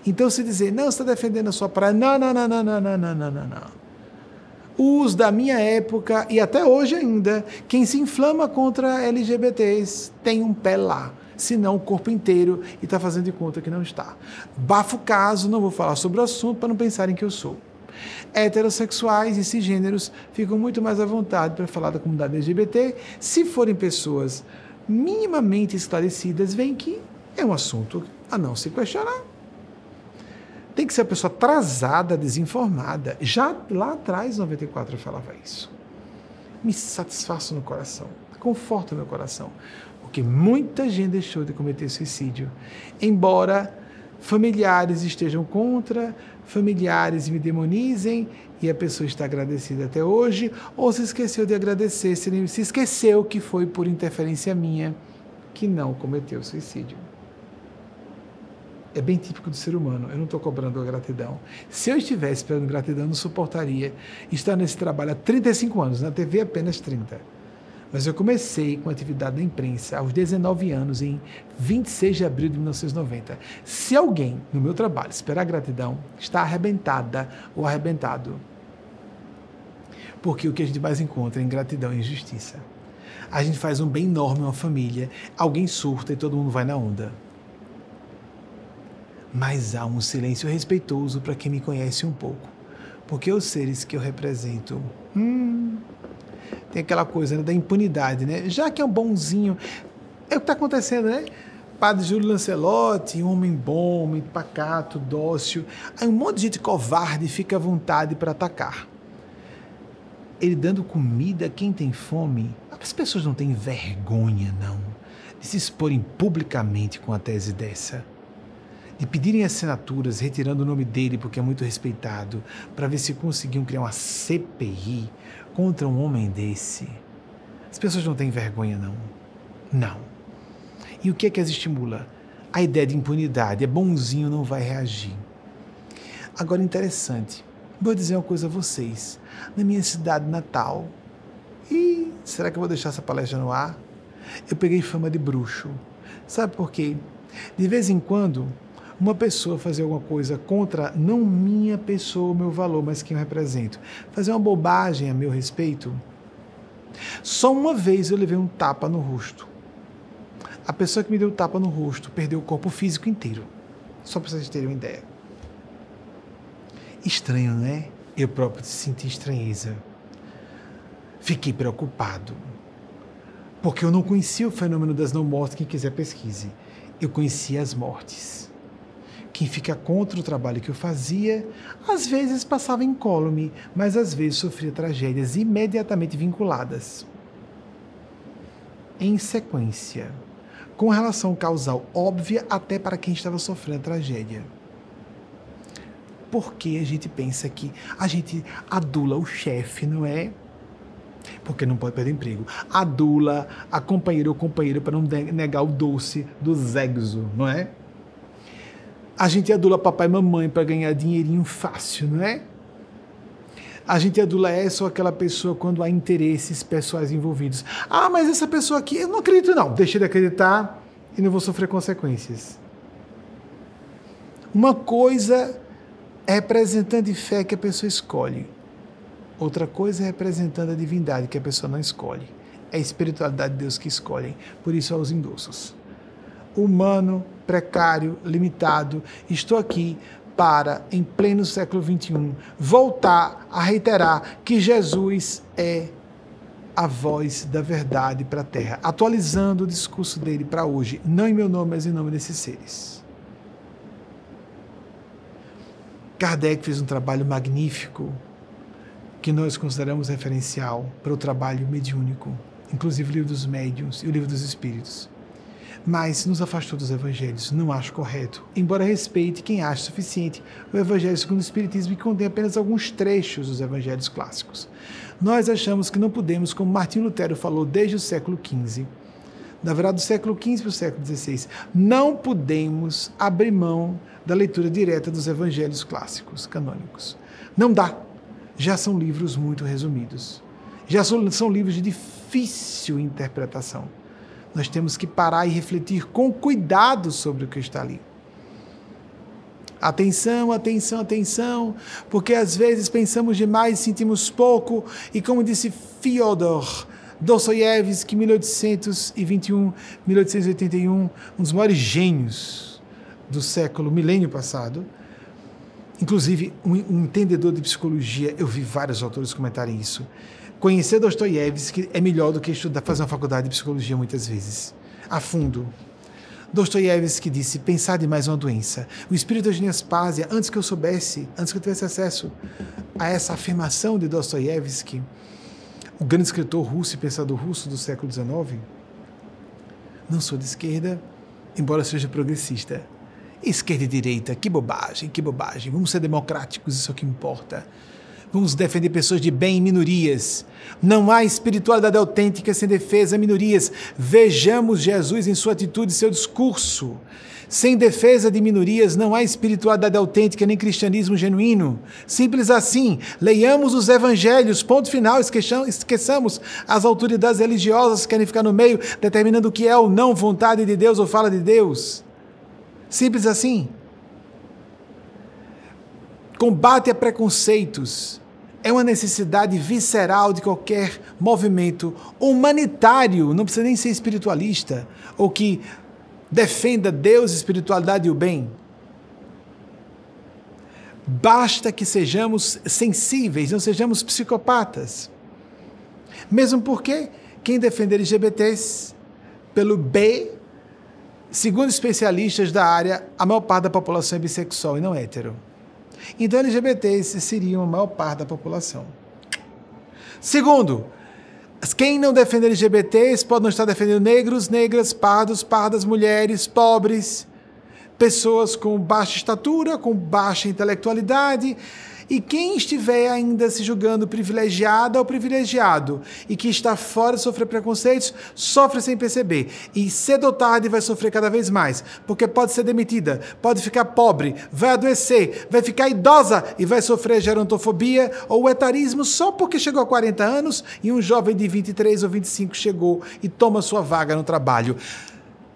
Então, se dizer, não, você está defendendo a sua praia, não, não, não, não, não, não, não, não, não. Os da minha época e até hoje ainda, quem se inflama contra LGBTs tem um pé lá se não o corpo inteiro e está fazendo de conta que não está. Bafo caso, não vou falar sobre o assunto para não pensarem que eu sou. Heterossexuais e cisgêneros ficam muito mais à vontade para falar da comunidade LGBT. Se forem pessoas minimamente esclarecidas, veem que é um assunto a não se questionar. Tem que ser a pessoa atrasada, desinformada. Já lá atrás, 94, eu falava isso. Me satisfaço no coração, conforta meu coração, porque muita gente deixou de cometer suicídio, embora familiares estejam contra, familiares me demonizem e a pessoa está agradecida até hoje, ou se esqueceu de agradecer, se esqueceu que foi por interferência minha que não cometeu suicídio. É bem típico do ser humano. Eu não estou cobrando a gratidão. Se eu estivesse esperando gratidão, não suportaria estar nesse trabalho há 35 anos, na TV apenas 30 mas eu comecei com atividade na imprensa aos 19 anos, em 26 de abril de 1990. Se alguém no meu trabalho esperar gratidão, está arrebentada ou arrebentado. Porque o que a gente mais encontra é ingratidão e injustiça. A gente faz um bem enorme a uma família, alguém surta e todo mundo vai na onda. Mas há um silêncio respeitoso para quem me conhece um pouco. Porque os seres que eu represento, hum, tem aquela coisa né, da impunidade, né? Já que é um bonzinho, é o que está acontecendo, né? Padre Júlio Lancelotti, um homem bom, homem pacato, dócil. Aí um monte de gente covarde fica à vontade para atacar. Ele dando comida a quem tem fome. As pessoas não têm vergonha, não, de se exporem publicamente com a tese dessa. De pedirem assinaturas, retirando o nome dele porque é muito respeitado, para ver se conseguiam criar uma CPI contra um homem desse. As pessoas não têm vergonha, não. Não. E o que é que as estimula? A ideia de impunidade. É bonzinho, não vai reagir. Agora, interessante. Vou dizer uma coisa a vocês. Na minha cidade natal, E será que eu vou deixar essa palestra no ar? Eu peguei fama de bruxo. Sabe por quê? De vez em quando, uma pessoa fazer alguma coisa contra não minha pessoa, meu valor, mas quem eu represento, fazer uma bobagem a meu respeito, só uma vez eu levei um tapa no rosto. A pessoa que me deu o tapa no rosto perdeu o corpo físico inteiro. Só para vocês terem uma ideia. Estranho, né? Eu próprio senti estranheza. Fiquei preocupado. Porque eu não conhecia o fenômeno das não mortes, quem quiser pesquise. Eu conhecia as mortes. Quem fica contra o trabalho que eu fazia, às vezes passava incólume, mas às vezes sofria tragédias imediatamente vinculadas. Em sequência, com relação causal óbvia até para quem estava sofrendo a tragédia. Porque a gente pensa que a gente adula o chefe, não é? Porque não pode perder emprego. Adula a companheira ou companheiro para não negar o doce do sexo, não é? A gente adula papai e mamãe para ganhar dinheirinho fácil, não é? A gente adula essa ou aquela pessoa quando há interesses pessoais envolvidos. Ah, mas essa pessoa aqui, eu não acredito não. Deixei de acreditar e não vou sofrer consequências. Uma coisa é representante de fé que a pessoa escolhe. Outra coisa é representando a divindade que a pessoa não escolhe. É a espiritualidade de Deus que escolhe. Por isso há os endossos. Humano, precário, limitado. Estou aqui para, em pleno século XXI, voltar a reiterar que Jesus é a voz da verdade para a Terra, atualizando o discurso dele para hoje, não em meu nome, mas em nome desses seres. Kardec fez um trabalho magnífico que nós consideramos referencial para o trabalho mediúnico, inclusive o livro dos médiuns e o livro dos espíritos mas nos afastou dos evangelhos. Não acho correto, embora respeite quem acha suficiente o evangelho segundo o Espiritismo que contém apenas alguns trechos dos evangelhos clássicos. Nós achamos que não podemos, como Martinho Lutero falou desde o século XV, na verdade do século XV para o século XVI, não podemos abrir mão da leitura direta dos evangelhos clássicos, canônicos. Não dá. Já são livros muito resumidos. Já são, são livros de difícil interpretação. Nós temos que parar e refletir com cuidado sobre o que está ali. Atenção, atenção, atenção, porque às vezes pensamos demais, sentimos pouco, e como disse Fyodor Dostoiévski, 1821, 1881, um dos maiores gênios do século, milênio passado, inclusive um, um entendedor de psicologia, eu vi vários autores comentarem isso, Conhecer Dostoiévski é melhor do que estudar, fazer uma faculdade de psicologia muitas vezes. A fundo. Dostoiévski disse: pensar demais é uma doença. O espírito de Aspásia, antes que eu soubesse, antes que eu tivesse acesso a essa afirmação de Dostoiévski, o grande escritor russo e pensador russo do século XIX, não sou de esquerda, embora seja progressista. Esquerda e direita, que bobagem, que bobagem. Vamos ser democráticos, isso é o que importa. Vamos defender pessoas de bem e minorias. Não há espiritualidade autêntica sem defesa a minorias. Vejamos Jesus em sua atitude e seu discurso. Sem defesa de minorias não há espiritualidade autêntica nem cristianismo genuíno. Simples assim. Leiamos os evangelhos, ponto final. Esqueçamos as autoridades religiosas que querem ficar no meio, determinando o que é ou não vontade de Deus ou fala de Deus. Simples assim. Combate a preconceitos é uma necessidade visceral de qualquer movimento humanitário, não precisa nem ser espiritualista, ou que defenda Deus, espiritualidade e o bem. Basta que sejamos sensíveis, não sejamos psicopatas. Mesmo porque quem defende LGBTs pelo B, segundo especialistas da área, a maior parte da população é bissexual e não hétero. Então, LGBTs seriam a maior parte da população. Segundo, quem não defende LGBTs pode não estar defendendo negros, negras, pardos, pardas, mulheres, pobres, pessoas com baixa estatura, com baixa intelectualidade E quem estiver ainda se julgando privilegiada ou privilegiado e que está fora de sofrer preconceitos, sofre sem perceber. E cedo ou tarde vai sofrer cada vez mais, porque pode ser demitida, pode ficar pobre, vai adoecer, vai ficar idosa e vai sofrer gerontofobia ou etarismo só porque chegou a 40 anos e um jovem de 23 ou 25 chegou e toma sua vaga no trabalho.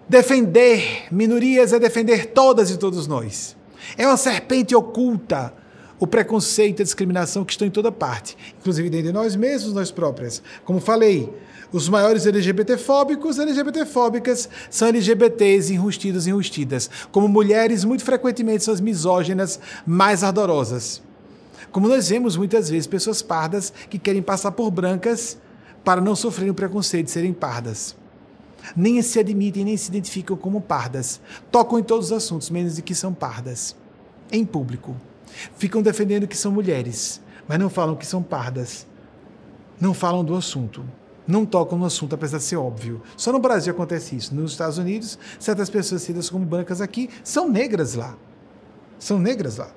Defender minorias é defender todas e todos nós. É uma serpente oculta o preconceito e a discriminação que estão em toda parte, inclusive dentro de nós mesmos, nós próprias. Como falei, os maiores LGBTfóbicos, LGBTfóbicas, são LGBTs enrustidos e enrustidas. Como mulheres, muito frequentemente são as misóginas mais ardorosas. Como nós vemos muitas vezes pessoas pardas que querem passar por brancas para não sofrerem o preconceito de serem pardas. Nem se admitem, nem se identificam como pardas. Tocam em todos os assuntos, menos de que são pardas. Em público. Ficam defendendo que são mulheres, mas não falam que são pardas. Não falam do assunto. Não tocam no assunto, apesar de ser óbvio. Só no Brasil acontece isso. Nos Estados Unidos, certas pessoas tidas como brancas aqui são negras lá. São negras lá.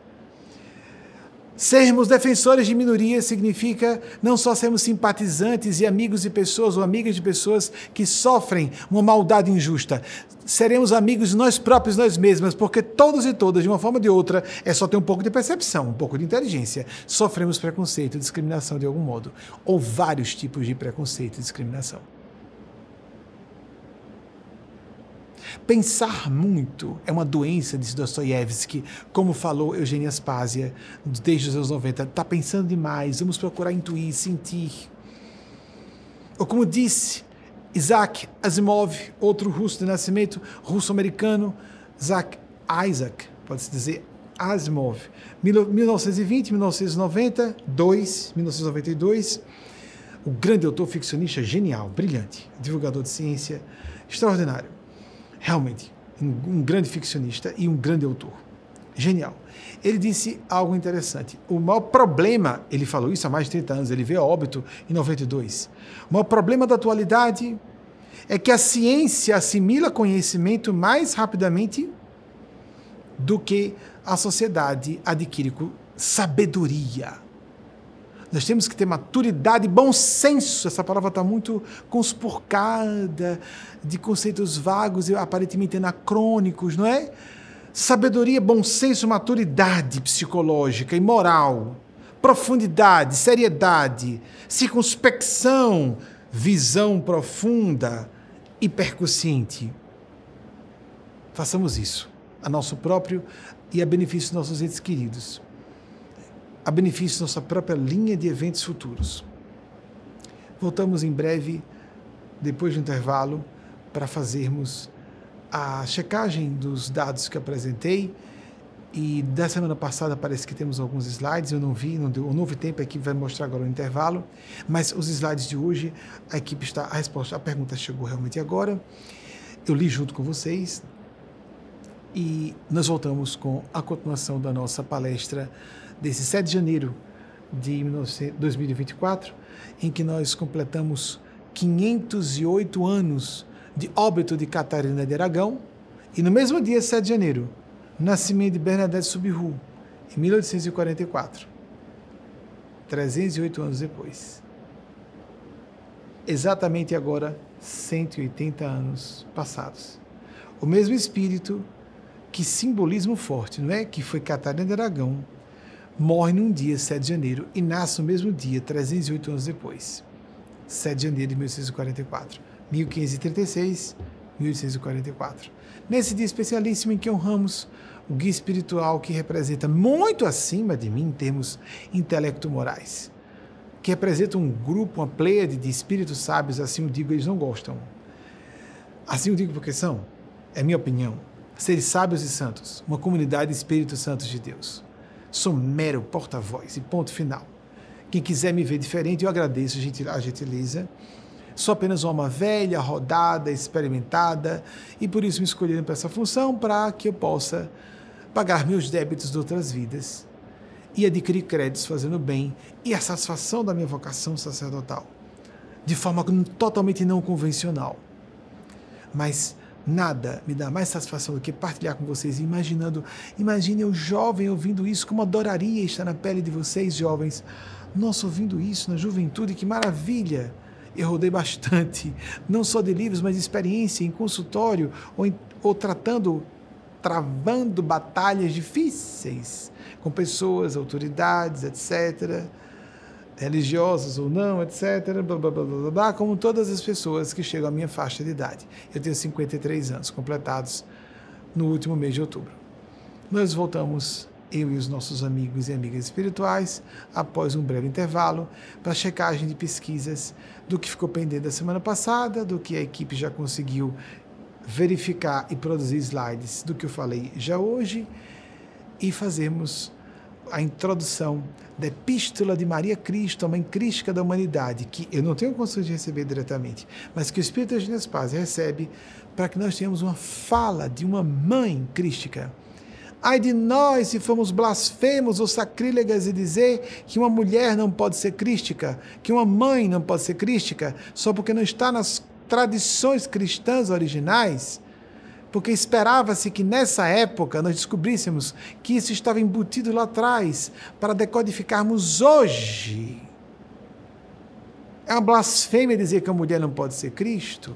Sermos defensores de minorias significa não só sermos simpatizantes e amigos de pessoas ou amigas de pessoas que sofrem uma maldade injusta. Seremos amigos de nós próprios, nós mesmas, porque todos e todas, de uma forma ou de outra, é só ter um pouco de percepção, um pouco de inteligência. Sofremos preconceito discriminação de algum modo, ou vários tipos de preconceito e discriminação. Pensar muito é uma doença, disse Dostoiévski, como falou Eugênia Aspásia desde os anos 90. Está pensando demais, vamos procurar intuir, sentir. Ou como disse Isaac Asimov, outro russo de nascimento, russo-americano, Isaac, Isaac, pode-se dizer Asimov, 1920, 1990, 2, 1992, o grande autor ficcionista genial, brilhante, divulgador de ciência, extraordinário realmente um, grande ficcionista e um grande autor. Genial. Ele disse algo interessante. O maior problema, ele falou isso há mais de 30 anos, ele veio a óbito em 92. O maior problema da atualidade é que a ciência assimila conhecimento mais rapidamente do que a sociedade adquire sabedoria. Nós temos que ter maturidade, bom senso. Essa palavra está muito conspurcada de conceitos vagos e aparentemente anacrônicos, não é? Sabedoria, bom senso, maturidade psicológica e moral, profundidade, seriedade, circunspecção, visão profunda e percussiente. Façamos isso a nosso próprio e a benefício dos nossos entes queridos a benefício da nossa própria linha de eventos futuros. Voltamos em breve, depois do intervalo, para fazermos a checagem dos dados que apresentei. E da semana passada parece que temos alguns slides, eu não vi, não deu, o novo tempo a equipe vai mostrar agora o intervalo, mas os slides de hoje, a equipe está, a resposta, a pergunta chegou realmente agora. Eu li junto com vocês e nós voltamos com a continuação da nossa palestra desse 7 de janeiro de 2024, em que nós completamos 508 anos de óbito de Catarina de Aragão, e no mesmo dia, 7 de janeiro, nascimento de Bernadette Subiru, em 1844, 308 anos depois. Exatamente agora, 180 anos passados. O mesmo espírito, que simbolismo forte, não é? Que foi Catarina de Aragão, morre num dia, 7 de janeiro, e nasce no mesmo dia, 308 anos depois. 7 de janeiro de 1844. 1536, 1844. Nesse dia especialíssimo em que honramos o guia espiritual que representa muito acima de mim em termos intelecto-morais, que representa um grupo, uma pleiade de espíritos sábios, assim eu digo, eles não gostam. Assim eu digo porque são, é minha opinião, seres sábios e santos, uma comunidade de espíritos santos de Deus. Sou mero porta-voz e ponto final. Quem quiser me ver diferente, eu agradeço a gentileza. Sou apenas uma alma velha, rodada, experimentada, e por isso me escolheram para essa função, para que eu possa pagar meus débitos de outras vidas e adquirir créditos fazendo bem e a satisfação da minha vocação sacerdotal, de forma totalmente não convencional, mas Nada me dá mais satisfação do que partilhar com vocês, imaginando, imagine eu jovem ouvindo isso, como adoraria estar na pele de vocês, jovens. Nossa, ouvindo isso na juventude, que maravilha! Eu rodei bastante, não só de livros, mas de experiência em consultório ou, em, ou tratando, travando batalhas difíceis com pessoas, autoridades, etc religiosas ou não, etc., blá, blá, blá, blá, blá, como todas as pessoas que chegam à minha faixa de idade. Eu tenho 53 anos, completados no último mês de outubro. Nós voltamos, eu e os nossos amigos e amigas espirituais, após um breve intervalo, para checagem de pesquisas do que ficou pendente da semana passada, do que a equipe já conseguiu verificar e produzir slides do que eu falei já hoje, e fazermos a introdução da Epístola de Maria Cristo, a mãe crística da humanidade, que eu não tenho condições de receber diretamente, mas que o Espírito de Gênesis Paz recebe para que nós tenhamos uma fala de uma mãe crística. Ai de nós se formos blasfemos ou sacrílegas e dizer que uma mulher não pode ser crística, que uma mãe não pode ser crística, só porque não está nas tradições cristãs originais porque esperava-se que nessa época nós descobríssemos que isso estava embutido lá atrás para decodificarmos hoje. É uma blasfêmia dizer que a mulher não pode ser Cristo,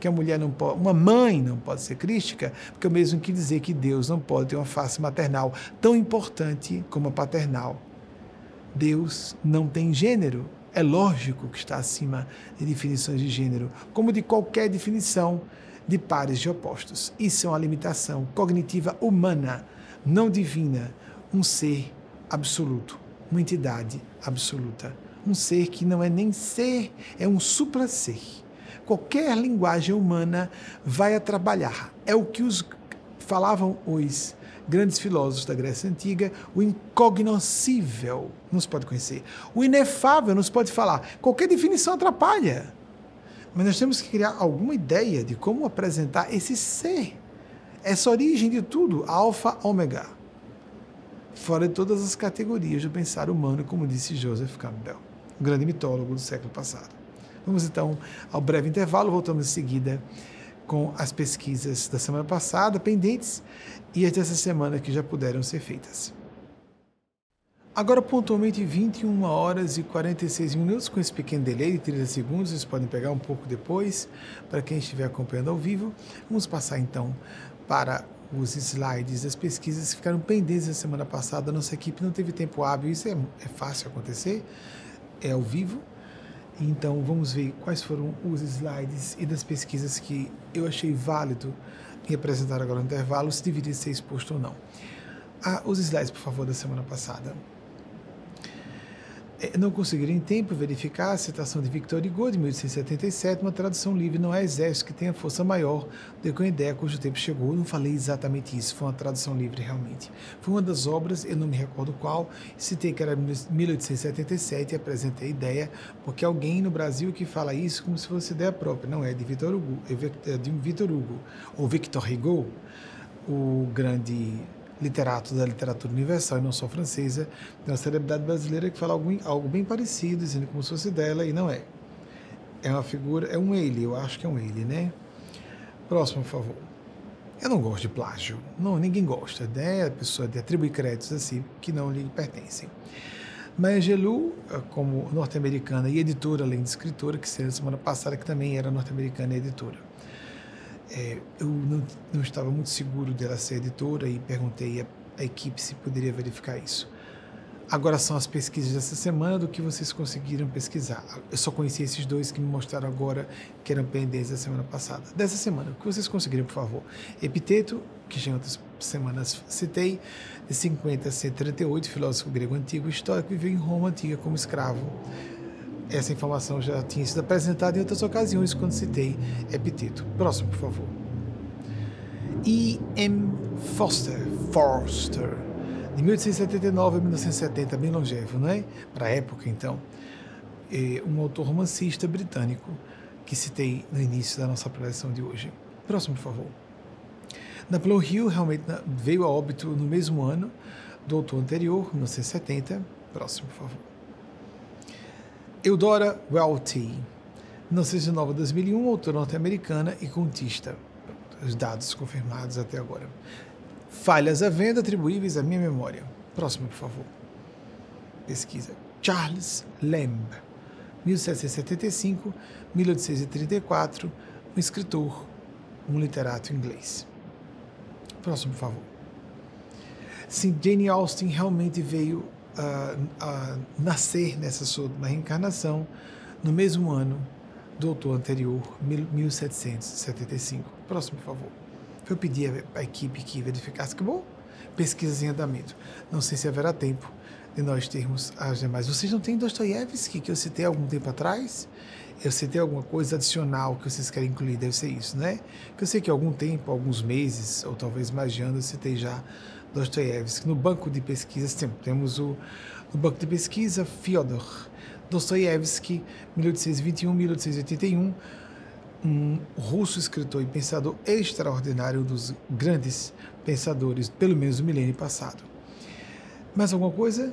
que a mulher não pode, uma mãe não pode ser crística, porque o mesmo que dizer que Deus não pode ter uma face maternal tão importante como a paternal. Deus não tem gênero. É lógico que está acima de definições de gênero, como de qualquer definição de pares de opostos. Isso é uma limitação cognitiva humana, não divina, um ser absoluto, uma entidade absoluta, um ser que não é nem ser, é um supra-ser. Qualquer linguagem humana vai a trabalhar. É o que os falavam os grandes filósofos da Grécia Antiga, o incognoscível não se pode conhecer, o inefável não se pode falar. Qualquer definição atrapalha. Mas nós temos que criar alguma ideia de como apresentar esse ser, essa origem de tudo, alfa, ômega, fora de todas as categorias do pensar humano, como disse Joseph Campbell, um grande mitólogo do século passado. Vamos então ao breve intervalo, voltamos em seguida com as pesquisas da semana passada pendentes e as dessa semana que já puderam ser feitas. Agora, pontualmente 21 horas e 46 minutos, com esse pequeno delay de 30 segundos, vocês podem pegar um pouco depois, para quem estiver acompanhando ao vivo. Vamos passar então para os slides das pesquisas que ficaram pendentes na semana passada. Nossa equipe não teve tempo hábil, isso é, é fácil acontecer, é ao vivo. Então, vamos ver quais foram os slides e das pesquisas que eu achei válido em apresentar agora no intervalo, se deveria ser exposto ou não. Ah, os slides, por favor, da semana passada. É, não conseguiram em tempo verificar a citação de Victor Hugo de 1877, uma tradução livre não é exército que tenha força maior do que uma ideia cujo tempo chegou. Eu não falei exatamente isso, foi uma tradução livre realmente. Foi uma das obras, eu não me recordo qual, citei que era 1877 e apresentei a ideia, porque alguém no Brasil que fala isso como se fosse ideia própria, não é de Victor Hugo, é de um Victor Hugo, ou Victor Hugo, o grande literato da literatura universal e não só francesa, tem uma celebridade brasileira que fala algo, algo bem parecido, dizendo como se fosse dela, e não é. É uma figura, é um ele, eu acho que é um ele, né? Próximo, por favor. Eu não gosto de plágio. Não, ninguém gosta, né? A pessoa de atribuir créditos assim que não lhe pertencem. Maya Gelou, como norte-americana e editora, além de escritora, que saiu semana passada, que também era norte-americana e editora é, eu não, não, estava muito seguro dela ser editora e perguntei à, à equipe se poderia verificar isso. Agora são as pesquisas dessa semana do que vocês conseguiram pesquisar. Eu só conheci esses dois que me mostraram agora que eram pendentes da semana passada. Dessa semana, o que vocês conseguiram, por favor? Epiteto, que já em outras semanas citei, de 50 a 138, filósofo grego antigo, histórico, viveu em Roma antiga como escravo essa informação já tinha sido apresentada em outras ocasiões quando citei epiteto. Próximo, por favor. E. M. Foster, Forster, de 1879 a 1970, bem longevo, não é? Para a época, então. É um autor romancista britânico que citei no início da nossa preleção de hoje. Próximo, por favor. Napoleon Hill realmente veio a óbito no mesmo ano do autor anterior, 1970. Próximo, por favor. Eudora Welty, 1909 2001, autora norte-americana e contista. os dados confirmados até agora. Falhas à venda atribuíveis à minha memória. Próximo, por favor. Pesquisa. Charles Lamb, 1775-1834, um escritor, um literato inglês. Próximo, por favor. Sim, Jane Austen realmente veio a, nascer nessa sua reencarnação no mesmo ano do autor anterior, 1775. Próximo, por favor. Eu pedi à equipe que verificasse que bom, pesquisas em andamento. Não sei se haverá tempo de nós termos as demais. Vocês não têm Dostoiévski, que eu citei algum tempo atrás? Eu citei alguma coisa adicional que vocês querem incluir, deve ser isso, né? Que eu sei que há algum tempo, alguns meses, ou talvez mais de anos, eu citei já Dostoiévski. No banco de pesquisas temos o no banco de pesquisa Fyodor Dostoiévski, 1821-1881, um russo escritor e pensador extraordinário, dos grandes pensadores, pelo menos do milênio passado. Mais alguma coisa?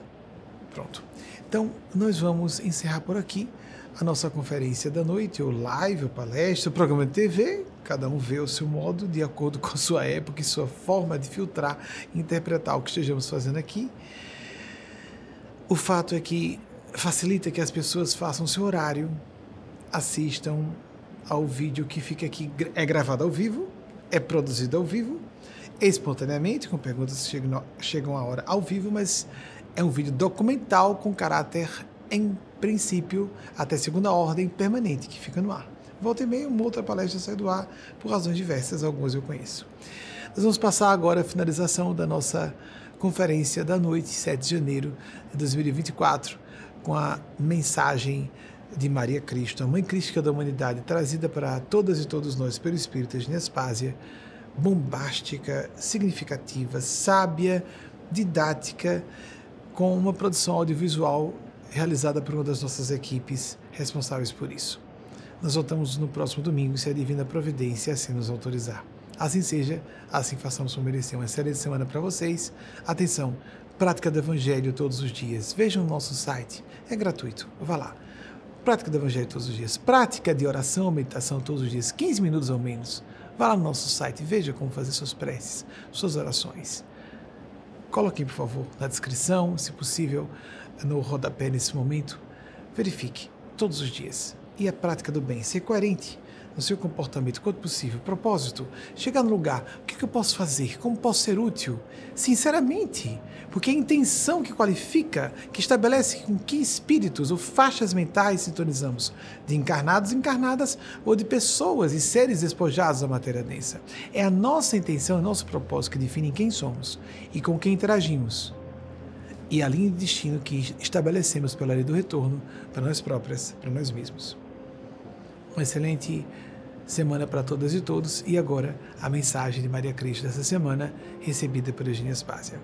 Pronto. Então, nós vamos encerrar por aqui a nossa conferência da noite, ou live, ou palestra, ou programa de TV. Cada um vê o seu modo, de acordo com a sua época e sua forma de filtrar e interpretar o que estejamos fazendo aqui. O fato é que facilita que as pessoas façam seu horário, assistam ao vídeo que fica aqui, é gravado ao vivo, é produzido ao vivo, espontaneamente, com perguntas que chegam, a hora ao vivo, mas é um vídeo documental com caráter, em princípio, até segunda ordem permanente, que fica no ar. Volta e meia, uma outra palestra sai do ar, por razões diversas, algumas eu conheço. Nós vamos passar agora a finalização da nossa conferência da noite, 7 de janeiro de 2024, com a mensagem de Maria Cristo, a Mãe Crística da Humanidade, trazida para todas e todos nós pelo Espírito de Nespásia, bombástica, significativa, sábia, didática, com uma produção audiovisual realizada por uma das nossas equipes responsáveis por isso. Nós voltamos no próximo domingo, se a Divina Providência assim nos autorizar. Assim seja, assim façamos por merecer uma excelente semana para vocês. Atenção, prática do Evangelho todos os dias. Vejam o nosso site, é gratuito, vá lá. Prática do Evangelho todos os dias. Prática de oração, meditação todos os dias, 15 minutos ou menos. Vá lá no nosso site, veja como fazer suas preces, suas orações. Coloque, por favor, na descrição, se possível, no rodapé nesse momento. Verifique todos os dias. E a prática do bem, ser coerente no seu comportamento quanto possível. Propósito, chegar no lugar, o que, eu posso fazer? Como posso ser útil? Sinceramente, porque é a intenção que qualifica, que estabelece com que espíritos ou faixas mentais sintonizamos, de encarnados e encarnadas ou de pessoas e seres despojados da matéria densa. É a nossa intenção e nosso propósito que definem quem somos e com quem interagimos. E a linha de destino que estabelecemos pela lei do retorno para nós próprias, para nós mesmos. Uma excelente semana para todas e todos. E agora, a mensagem de Maria Cristo dessa semana, recebida por Eugênia Spásia.